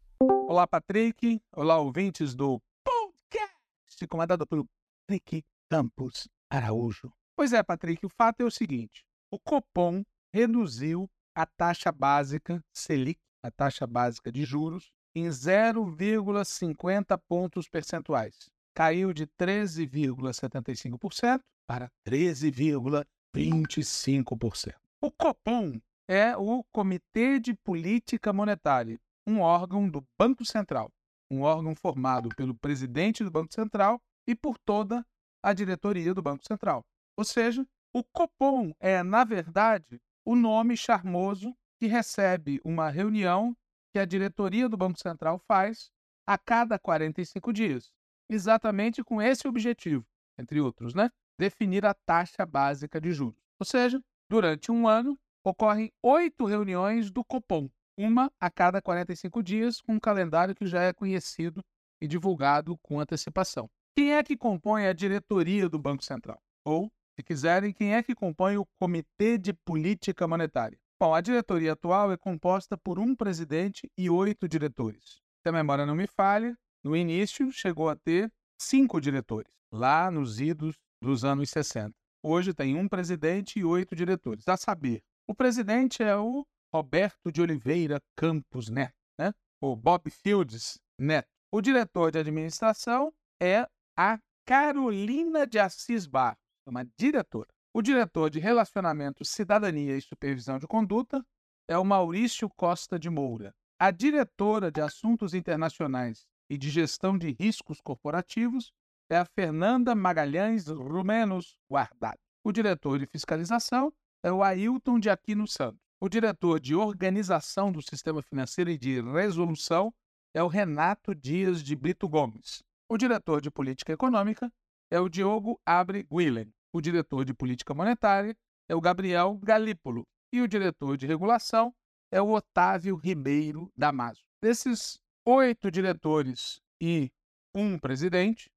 Olá, Patrick. Olá, ouvintes do podcast, comandado pelo Patrick Campos Araújo. Pois é, Patrick, o fato é o seguinte: o Copom reduziu a taxa básica Selic, a taxa básica de juros, em 0,50 pontos percentuais. Caiu de 13,75% para 13,25%. O Copom é o Comitê de Política Monetária, um órgão do Banco Central, um órgão formado pelo presidente do Banco Central e por toda a diretoria do Banco Central. Ou seja, o Copom é, na verdade, o nome charmoso que recebe uma reunião que a diretoria do Banco Central faz a cada 45 dias, exatamente com esse objetivo, entre outros, né? Definir a taxa básica de juros. Ou seja, durante um ano, ocorrem oito reuniões do Copom, uma a cada 45 dias, com um calendário que já é conhecido e divulgado com antecipação. Quem é que compõe a diretoria do Banco Central? Ou, se quiserem, quem é que compõe o Comitê de Política Monetária? Bom, a diretoria atual é composta por um presidente e oito diretores. Se a memória não me falha, no início chegou a ter cinco diretores, lá nos idos dos anos 60. Hoje tem um presidente e oito diretores, a saber, O presidente é o Roberto de Oliveira Campos Neto, né? o Bob Fields Neto. O diretor de administração é a Carolina de Assis Barros, uma diretora. O diretor de Relacionamento, Cidadania e Supervisão de Conduta é o Maurício Costa de Moura. A diretora de Assuntos Internacionais e de Gestão de Riscos Corporativos é a Fernanda Magalhães Rumenos Guardado. O diretor de Fiscalização é o Ailton de Aquino Santos. O diretor de Organização do Sistema Financeiro e de Resolução é o Renato Dias de Brito Gomes. O diretor de Política Econômica é o Diogo Abre Guilhem. O diretor de Política Monetária é o Gabriel Galípolo. E o diretor de Regulação é o Otávio Ribeiro Damaso. Desses oito diretores e um presidente?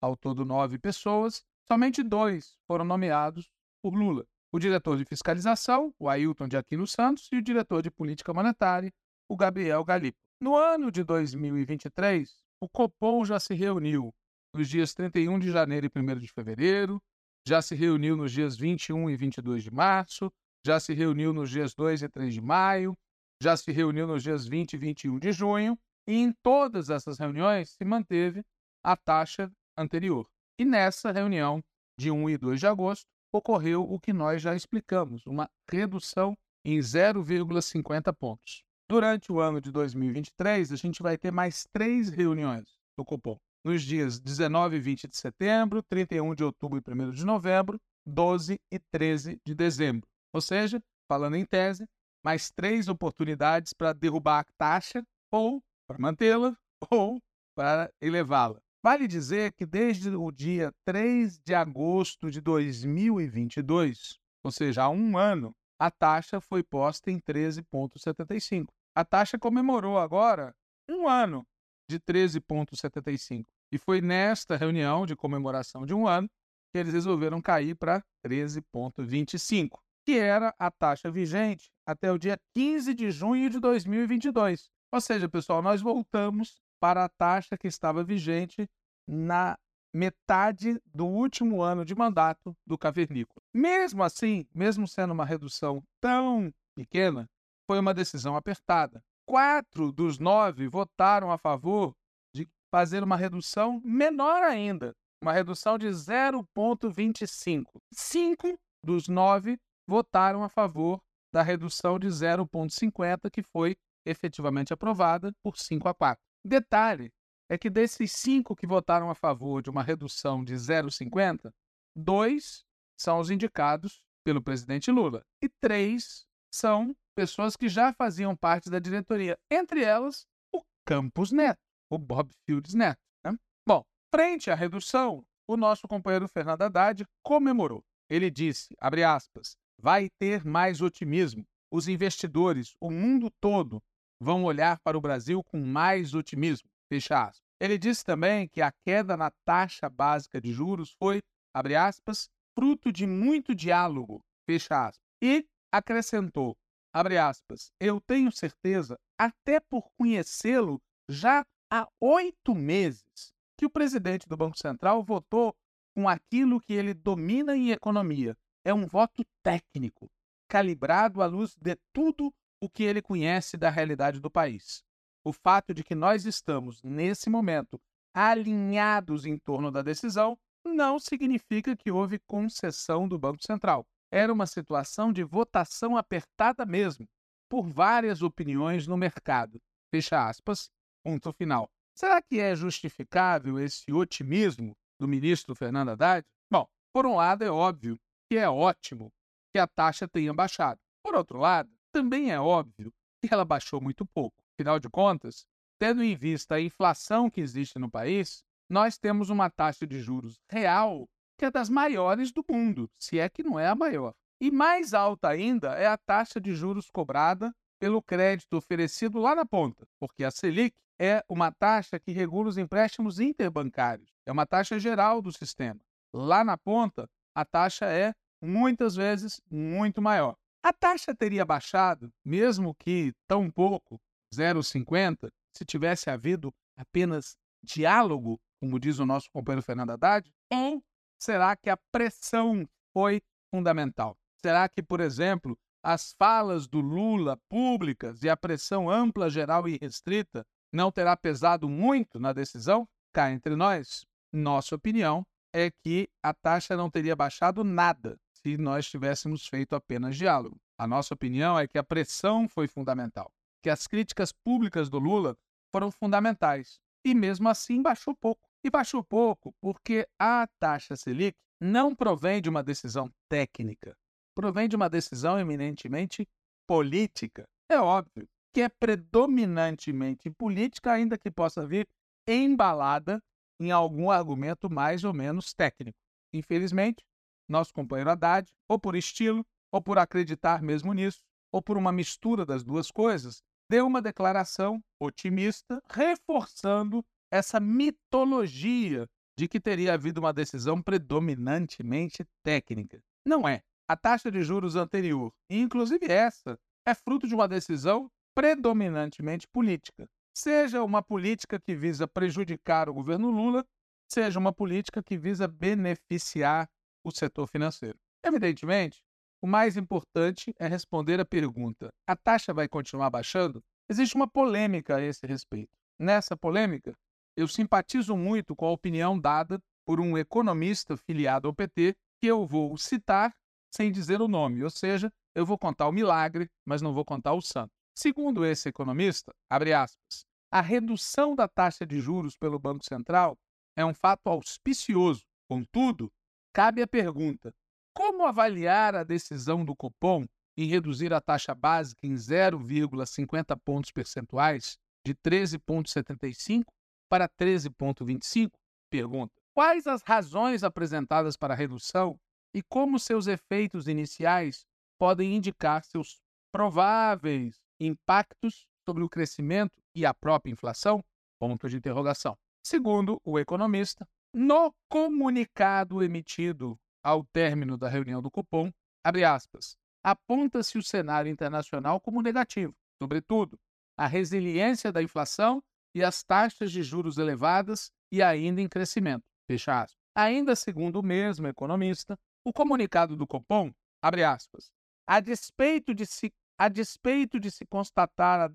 Ao todo nove pessoas, somente dois foram nomeados por Lula. O diretor de fiscalização, o Ailton de Aquino Santos, e o diretor de política monetária, o Gabriel Galípolo. No ano de 2023, o Copom já se reuniu nos dias 31 de janeiro e 1 de fevereiro, já se reuniu nos dias 21 e 22 de março, já se reuniu nos dias 2 e 3 de maio, já se reuniu nos dias 20 e 21 de junho, e em todas essas reuniões se manteve a taxa anterior. E nessa reunião de 1 e 2 de agosto ocorreu o que nós já explicamos, uma redução em 0,50 pontos. Durante o ano de 2023, a gente vai ter mais três reuniões do Copom. Nos dias 19 e 20 de setembro, 31 de outubro e 1 de novembro, 12 e 13 de dezembro. Ou seja, falando em tese, mais três oportunidades para derrubar a taxa, ou para mantê-la, ou para elevá-la. Vale dizer que desde o dia 3 de agosto de 2022, ou seja, há um ano, a taxa foi posta em 13,75. A taxa comemorou agora um ano de 13,75. E foi nesta reunião de comemoração de um ano que eles resolveram cair para 13,25, que era a taxa vigente até o dia 15 de junho de 2022. Ou seja, pessoal, nós voltamos para a taxa que estava vigente na metade do último ano de mandato do cavernícola. Mesmo assim, mesmo sendo uma redução tão pequena, foi uma decisão apertada. Quatro dos nove votaram a favor de fazer uma redução menor ainda, uma redução de 0,25. Cinco dos nove votaram a favor da redução de 0,50, que foi efetivamente aprovada por 5 a 4. Detalhe é que desses cinco que votaram a favor de uma redução de 0,50, dois são os indicados pelo presidente Lula e três são pessoas que já faziam parte da diretoria, entre elas o Campos Neto, o Bob Fields Neto. Né? Bom, frente à redução, o nosso companheiro Fernando Haddad comemorou. Ele disse, abre aspas, vai ter mais otimismo. Os investidores, o mundo todo, vão olhar para o Brasil com mais otimismo. Fecha aspas. Ele disse também que a queda na taxa básica de juros foi, abre aspas, fruto de muito diálogo. Fecha aspas. E acrescentou abre aspas, eu tenho certeza, até por conhecê-lo já há oito meses, que o presidente do Banco Central votou com aquilo que ele domina em economia. É um voto técnico, calibrado à luz de tudo o que ele conhece da realidade do país. O fato de que nós estamos, nesse momento, alinhados em torno da decisão, não significa que houve concessão do Banco Central era uma situação de votação apertada mesmo, por várias opiniões no mercado. Fecha aspas, ponto final. Será que é justificável esse otimismo do ministro Fernando Haddad? Bom, por um lado é óbvio que é ótimo que a taxa tenha baixado. Por outro lado, também é óbvio que ela baixou muito pouco. Afinal de contas, tendo em vista a inflação que existe no país, nós temos uma taxa de juros real que é das maiores do mundo, se é que não é a maior. E mais alta ainda é a taxa de juros cobrada pelo crédito oferecido lá na ponta, porque a Selic é uma taxa que regula os empréstimos interbancários, é uma taxa geral do sistema. Lá na ponta, a taxa é muitas vezes muito maior. A taxa teria baixado, mesmo que tão pouco, 0,50, se tivesse havido apenas diálogo, como diz o nosso companheiro Fernando Haddad, ou será que a pressão foi fundamental? Será que, por exemplo, as falas do Lula públicas e a pressão ampla, geral e restrita não terá pesado muito na decisão? Cá entre nós, nossa opinião é que a taxa não teria baixado nada se nós tivéssemos feito apenas diálogo. A nossa opinião é que a pressão foi fundamental, que as críticas públicas do Lula foram fundamentais e mesmo assim baixou pouco. E baixou pouco porque a taxa Selic não provém de uma decisão técnica, provém de uma decisão eminentemente política. É óbvio que é predominantemente política, ainda que possa vir embalada em algum argumento mais ou menos técnico. Infelizmente, nosso companheiro Haddad, ou por estilo, ou por acreditar mesmo nisso, ou por uma mistura das duas coisas, deu uma declaração otimista, reforçando essa mitologia de que teria havido uma decisão predominantemente técnica. Não é. A taxa de juros anterior, inclusive essa, é fruto de uma decisão predominantemente política. Seja uma política que visa prejudicar o governo Lula, seja uma política que visa beneficiar o setor financeiro. Evidentemente, o mais importante é responder a pergunta: a taxa vai continuar baixando? Existe uma polêmica a esse respeito. Nessa polêmica, eu simpatizo muito com a opinião dada por um economista filiado ao PT, que eu vou citar sem dizer o nome, ou seja, eu vou contar o milagre, mas não vou contar o santo. Segundo esse economista, aspas, a redução da taxa de juros pelo Banco Central é um fato auspicioso. Contudo, cabe a pergunta: como avaliar a decisão do Copom em reduzir a taxa básica em 0,50 pontos percentuais de 13,75 para 13,25? Pergunta: Quais as razões apresentadas para a redução e como seus efeitos iniciais podem indicar seus prováveis impactos sobre o crescimento e a própria inflação? Ponto de interrogação. Segundo o economista, no comunicado emitido ao término da reunião do Copom, abre aspas, aponta-se o cenário internacional como negativo, sobretudo a resiliência da inflação e as taxas de juros elevadas e ainda em crescimento. Fecha aspas. Ainda segundo o mesmo economista, o comunicado do Copom, abre aspas, a despeito de se, a despeito de se constatar a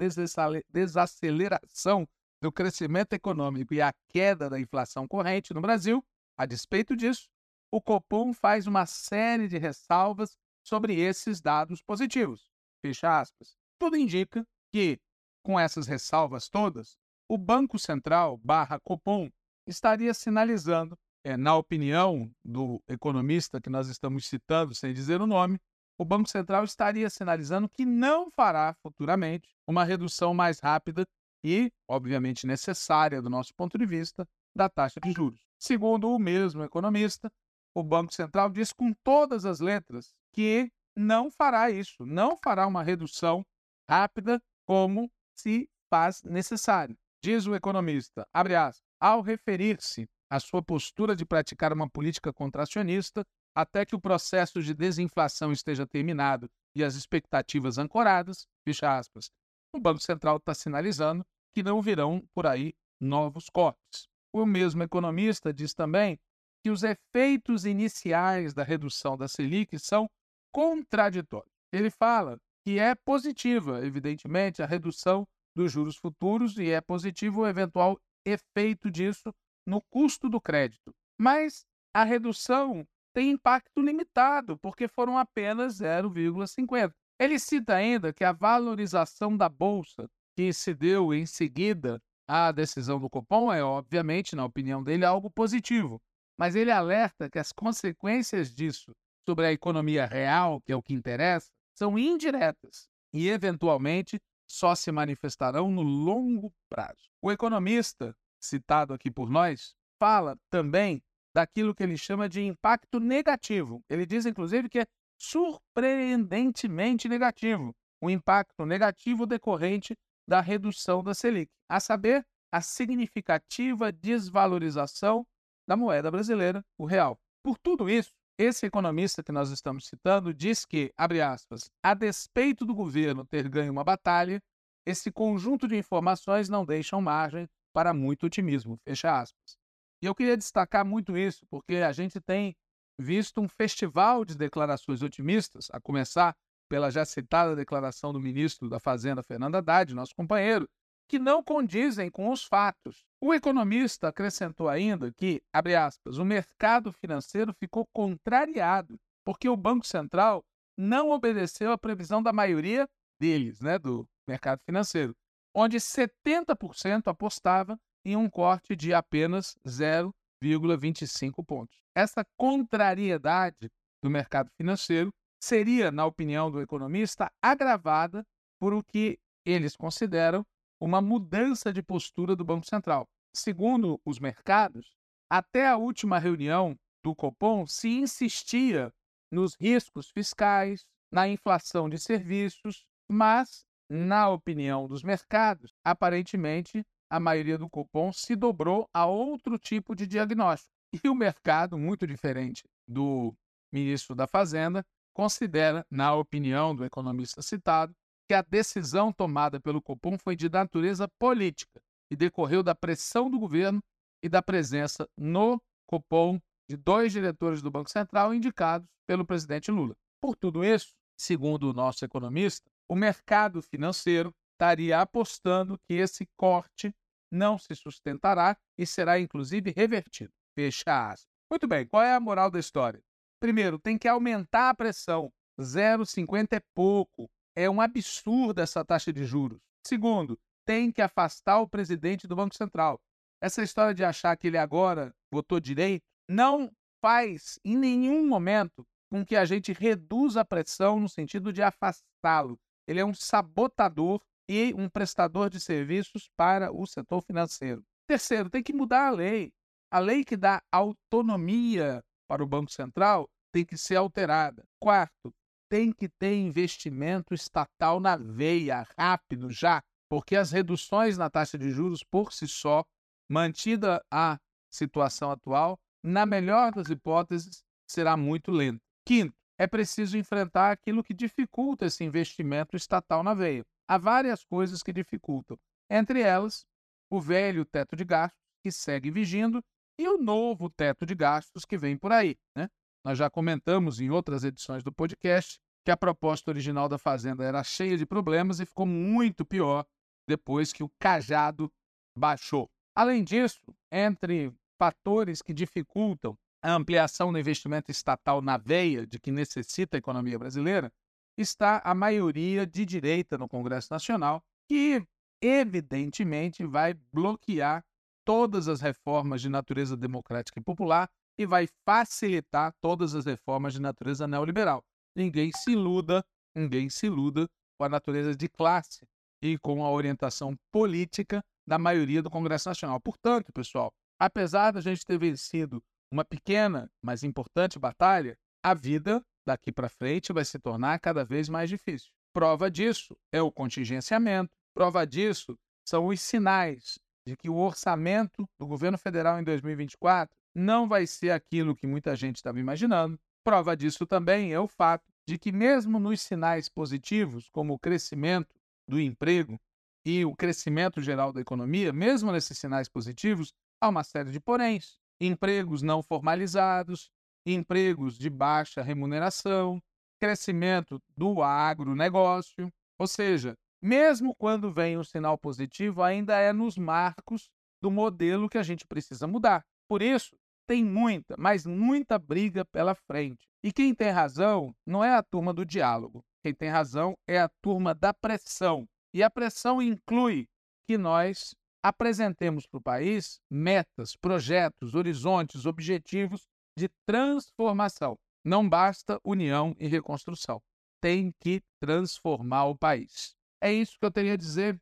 desaceleração do crescimento econômico e a queda da inflação corrente no Brasil, a despeito disso, o Copom faz uma série de ressalvas sobre esses dados positivos. Fecha aspas. Tudo indica que, com essas ressalvas todas, o Banco Central barra Copom estaria sinalizando, é, na opinião do economista que nós estamos citando, sem dizer o nome, o Banco Central estaria sinalizando que não fará futuramente uma redução mais rápida e, obviamente, necessária do nosso ponto de vista, da taxa de juros. Segundo o mesmo economista, o Banco Central diz com todas as letras que não fará isso, não fará uma redução rápida como se faz necessário. Diz o economista, abre aspas, ao referir-se à sua postura de praticar uma política contracionista até que o processo de desinflação esteja terminado e as expectativas ancoradas, fecha aspas, o Banco Central está sinalizando que não virão por aí novos cortes. O mesmo economista diz também que os efeitos iniciais da redução da Selic são contraditórios. Ele fala que é positiva, evidentemente, a redução dos juros futuros e é positivo o eventual efeito disso no custo do crédito. Mas a redução tem impacto limitado, porque foram apenas 0,50. Ele cita ainda que a valorização da bolsa que se deu em seguida à decisão do Copom é, obviamente, na opinião dele, algo positivo. Mas ele alerta que as consequências disso sobre a economia real, que é o que interessa, são indiretas e, eventualmente, só se manifestarão no longo prazo. O economista, citado aqui por nós, fala também daquilo que ele chama de impacto negativo. Ele diz, inclusive, que é surpreendentemente negativo. O impacto negativo decorrente da redução da Selic, a saber, a significativa desvalorização da moeda brasileira, o real. Por tudo isso, esse economista que nós estamos citando diz que, abre aspas, a despeito do governo ter ganho uma batalha, esse conjunto de informações não deixam margem para muito otimismo, fecha aspas. E eu queria destacar muito isso, porque a gente tem visto um festival de declarações otimistas, a começar pela já citada declaração do ministro da Fazenda, Fernando Haddad, nosso companheiro, que não condizem com os fatos. O economista acrescentou ainda que, abre aspas, o mercado financeiro ficou contrariado porque o Banco Central não obedeceu à previsão da maioria deles, né, do mercado financeiro, onde 70% apostava em um corte de apenas 0,25 pontos. Essa contrariedade do mercado financeiro seria, na opinião do economista, agravada por o que eles consideram uma mudança de postura do Banco Central. Segundo os mercados, até a última reunião do Copom se insistia nos riscos fiscais, na inflação de serviços, mas, na opinião dos mercados, aparentemente a maioria do Copom se dobrou a outro tipo de diagnóstico. E o mercado, muito diferente do ministro da Fazenda, considera, na opinião do economista citado, que a decisão tomada pelo Copom foi de natureza política e decorreu da pressão do governo e da presença no Copom de dois diretores do Banco Central indicados pelo presidente Lula. Por tudo isso, segundo o nosso economista, o mercado financeiro estaria apostando que esse corte não se sustentará e será inclusive revertido. Fecha aspas. Muito bem, qual é a moral da história? Primeiro, tem que aumentar a pressão. 0,50 é pouco. É um absurdo essa taxa de juros. Segundo, tem que afastar o presidente do Banco Central. Essa história de achar que ele agora votou direito não faz em nenhum momento com que a gente reduza a pressão no sentido de afastá-lo. Ele é um sabotador e um prestador de serviços para o setor financeiro. Terceiro, tem que mudar a lei. A lei que dá autonomia para o Banco Central tem que ser alterada. Quarto, tem que ter investimento estatal na veia, rápido, já, porque as reduções na taxa de juros por si só, mantida a situação atual, na melhor das hipóteses, será muito lenta. Quinto, é preciso enfrentar aquilo que dificulta esse investimento estatal na veia. Há várias coisas que dificultam, entre elas o velho teto de gastos, que segue vigindo, e o novo teto de gastos que vem por aí. Né? Nós já comentamos em outras edições do podcast que a proposta original da Fazenda era cheia de problemas e ficou muito pior depois que o cajado baixou. Além disso, entre fatores que dificultam a ampliação do investimento estatal na veia de que necessita a economia brasileira, está a maioria de direita no Congresso Nacional, que evidentemente vai bloquear todas as reformas de natureza democrática e popular e vai facilitar todas as reformas de natureza neoliberal. Ninguém se iluda, ninguém se iluda com a natureza de classe e com a orientação política da maioria do Congresso Nacional. Portanto, pessoal, apesar da gente ter vencido uma pequena, mas importante batalha, a vida daqui para frente vai se tornar cada vez mais difícil. Prova disso é o contingenciamento, prova disso são os sinais de que o orçamento do governo federal em 2024 não vai ser aquilo que muita gente estava imaginando. Prova disso também é o fato de que, mesmo nos sinais positivos, como o crescimento do emprego e o crescimento geral da economia, mesmo nesses sinais positivos, há uma série de poréns empregos não formalizados, empregos de baixa remuneração, crescimento do agronegócio. Ou seja, mesmo quando vem um sinal positivo, ainda é nos marcos do modelo que a gente precisa mudar. Por isso, tem muita, mas muita briga pela frente. E quem tem razão não é a turma do diálogo. Quem tem razão é a turma da pressão. E a pressão inclui que nós apresentemos para o país metas, projetos, horizontes, objetivos de transformação. Não basta união e reconstrução. Tem que transformar o país. É isso que eu teria a dizer.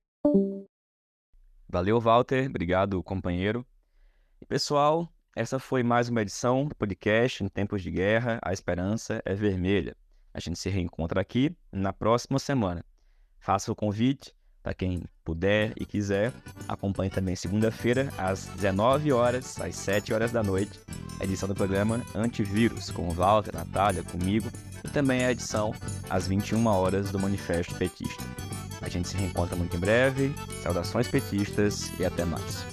Valeu, Walter. Obrigado, companheiro. E, pessoal, essa foi mais uma edição do podcast Em Tempos de Guerra, a Esperança é Vermelha. A gente se reencontra aqui na próxima semana. Faça o convite para quem puder e quiser, acompanhe também segunda-feira, às 19 horas, às 7 horas da noite, a edição do programa Antivírus, com o Walter, Natália, comigo, e também a edição às 21 horas do Manifesto Petista. A gente se reencontra muito em breve. Saudações petistas e até mais.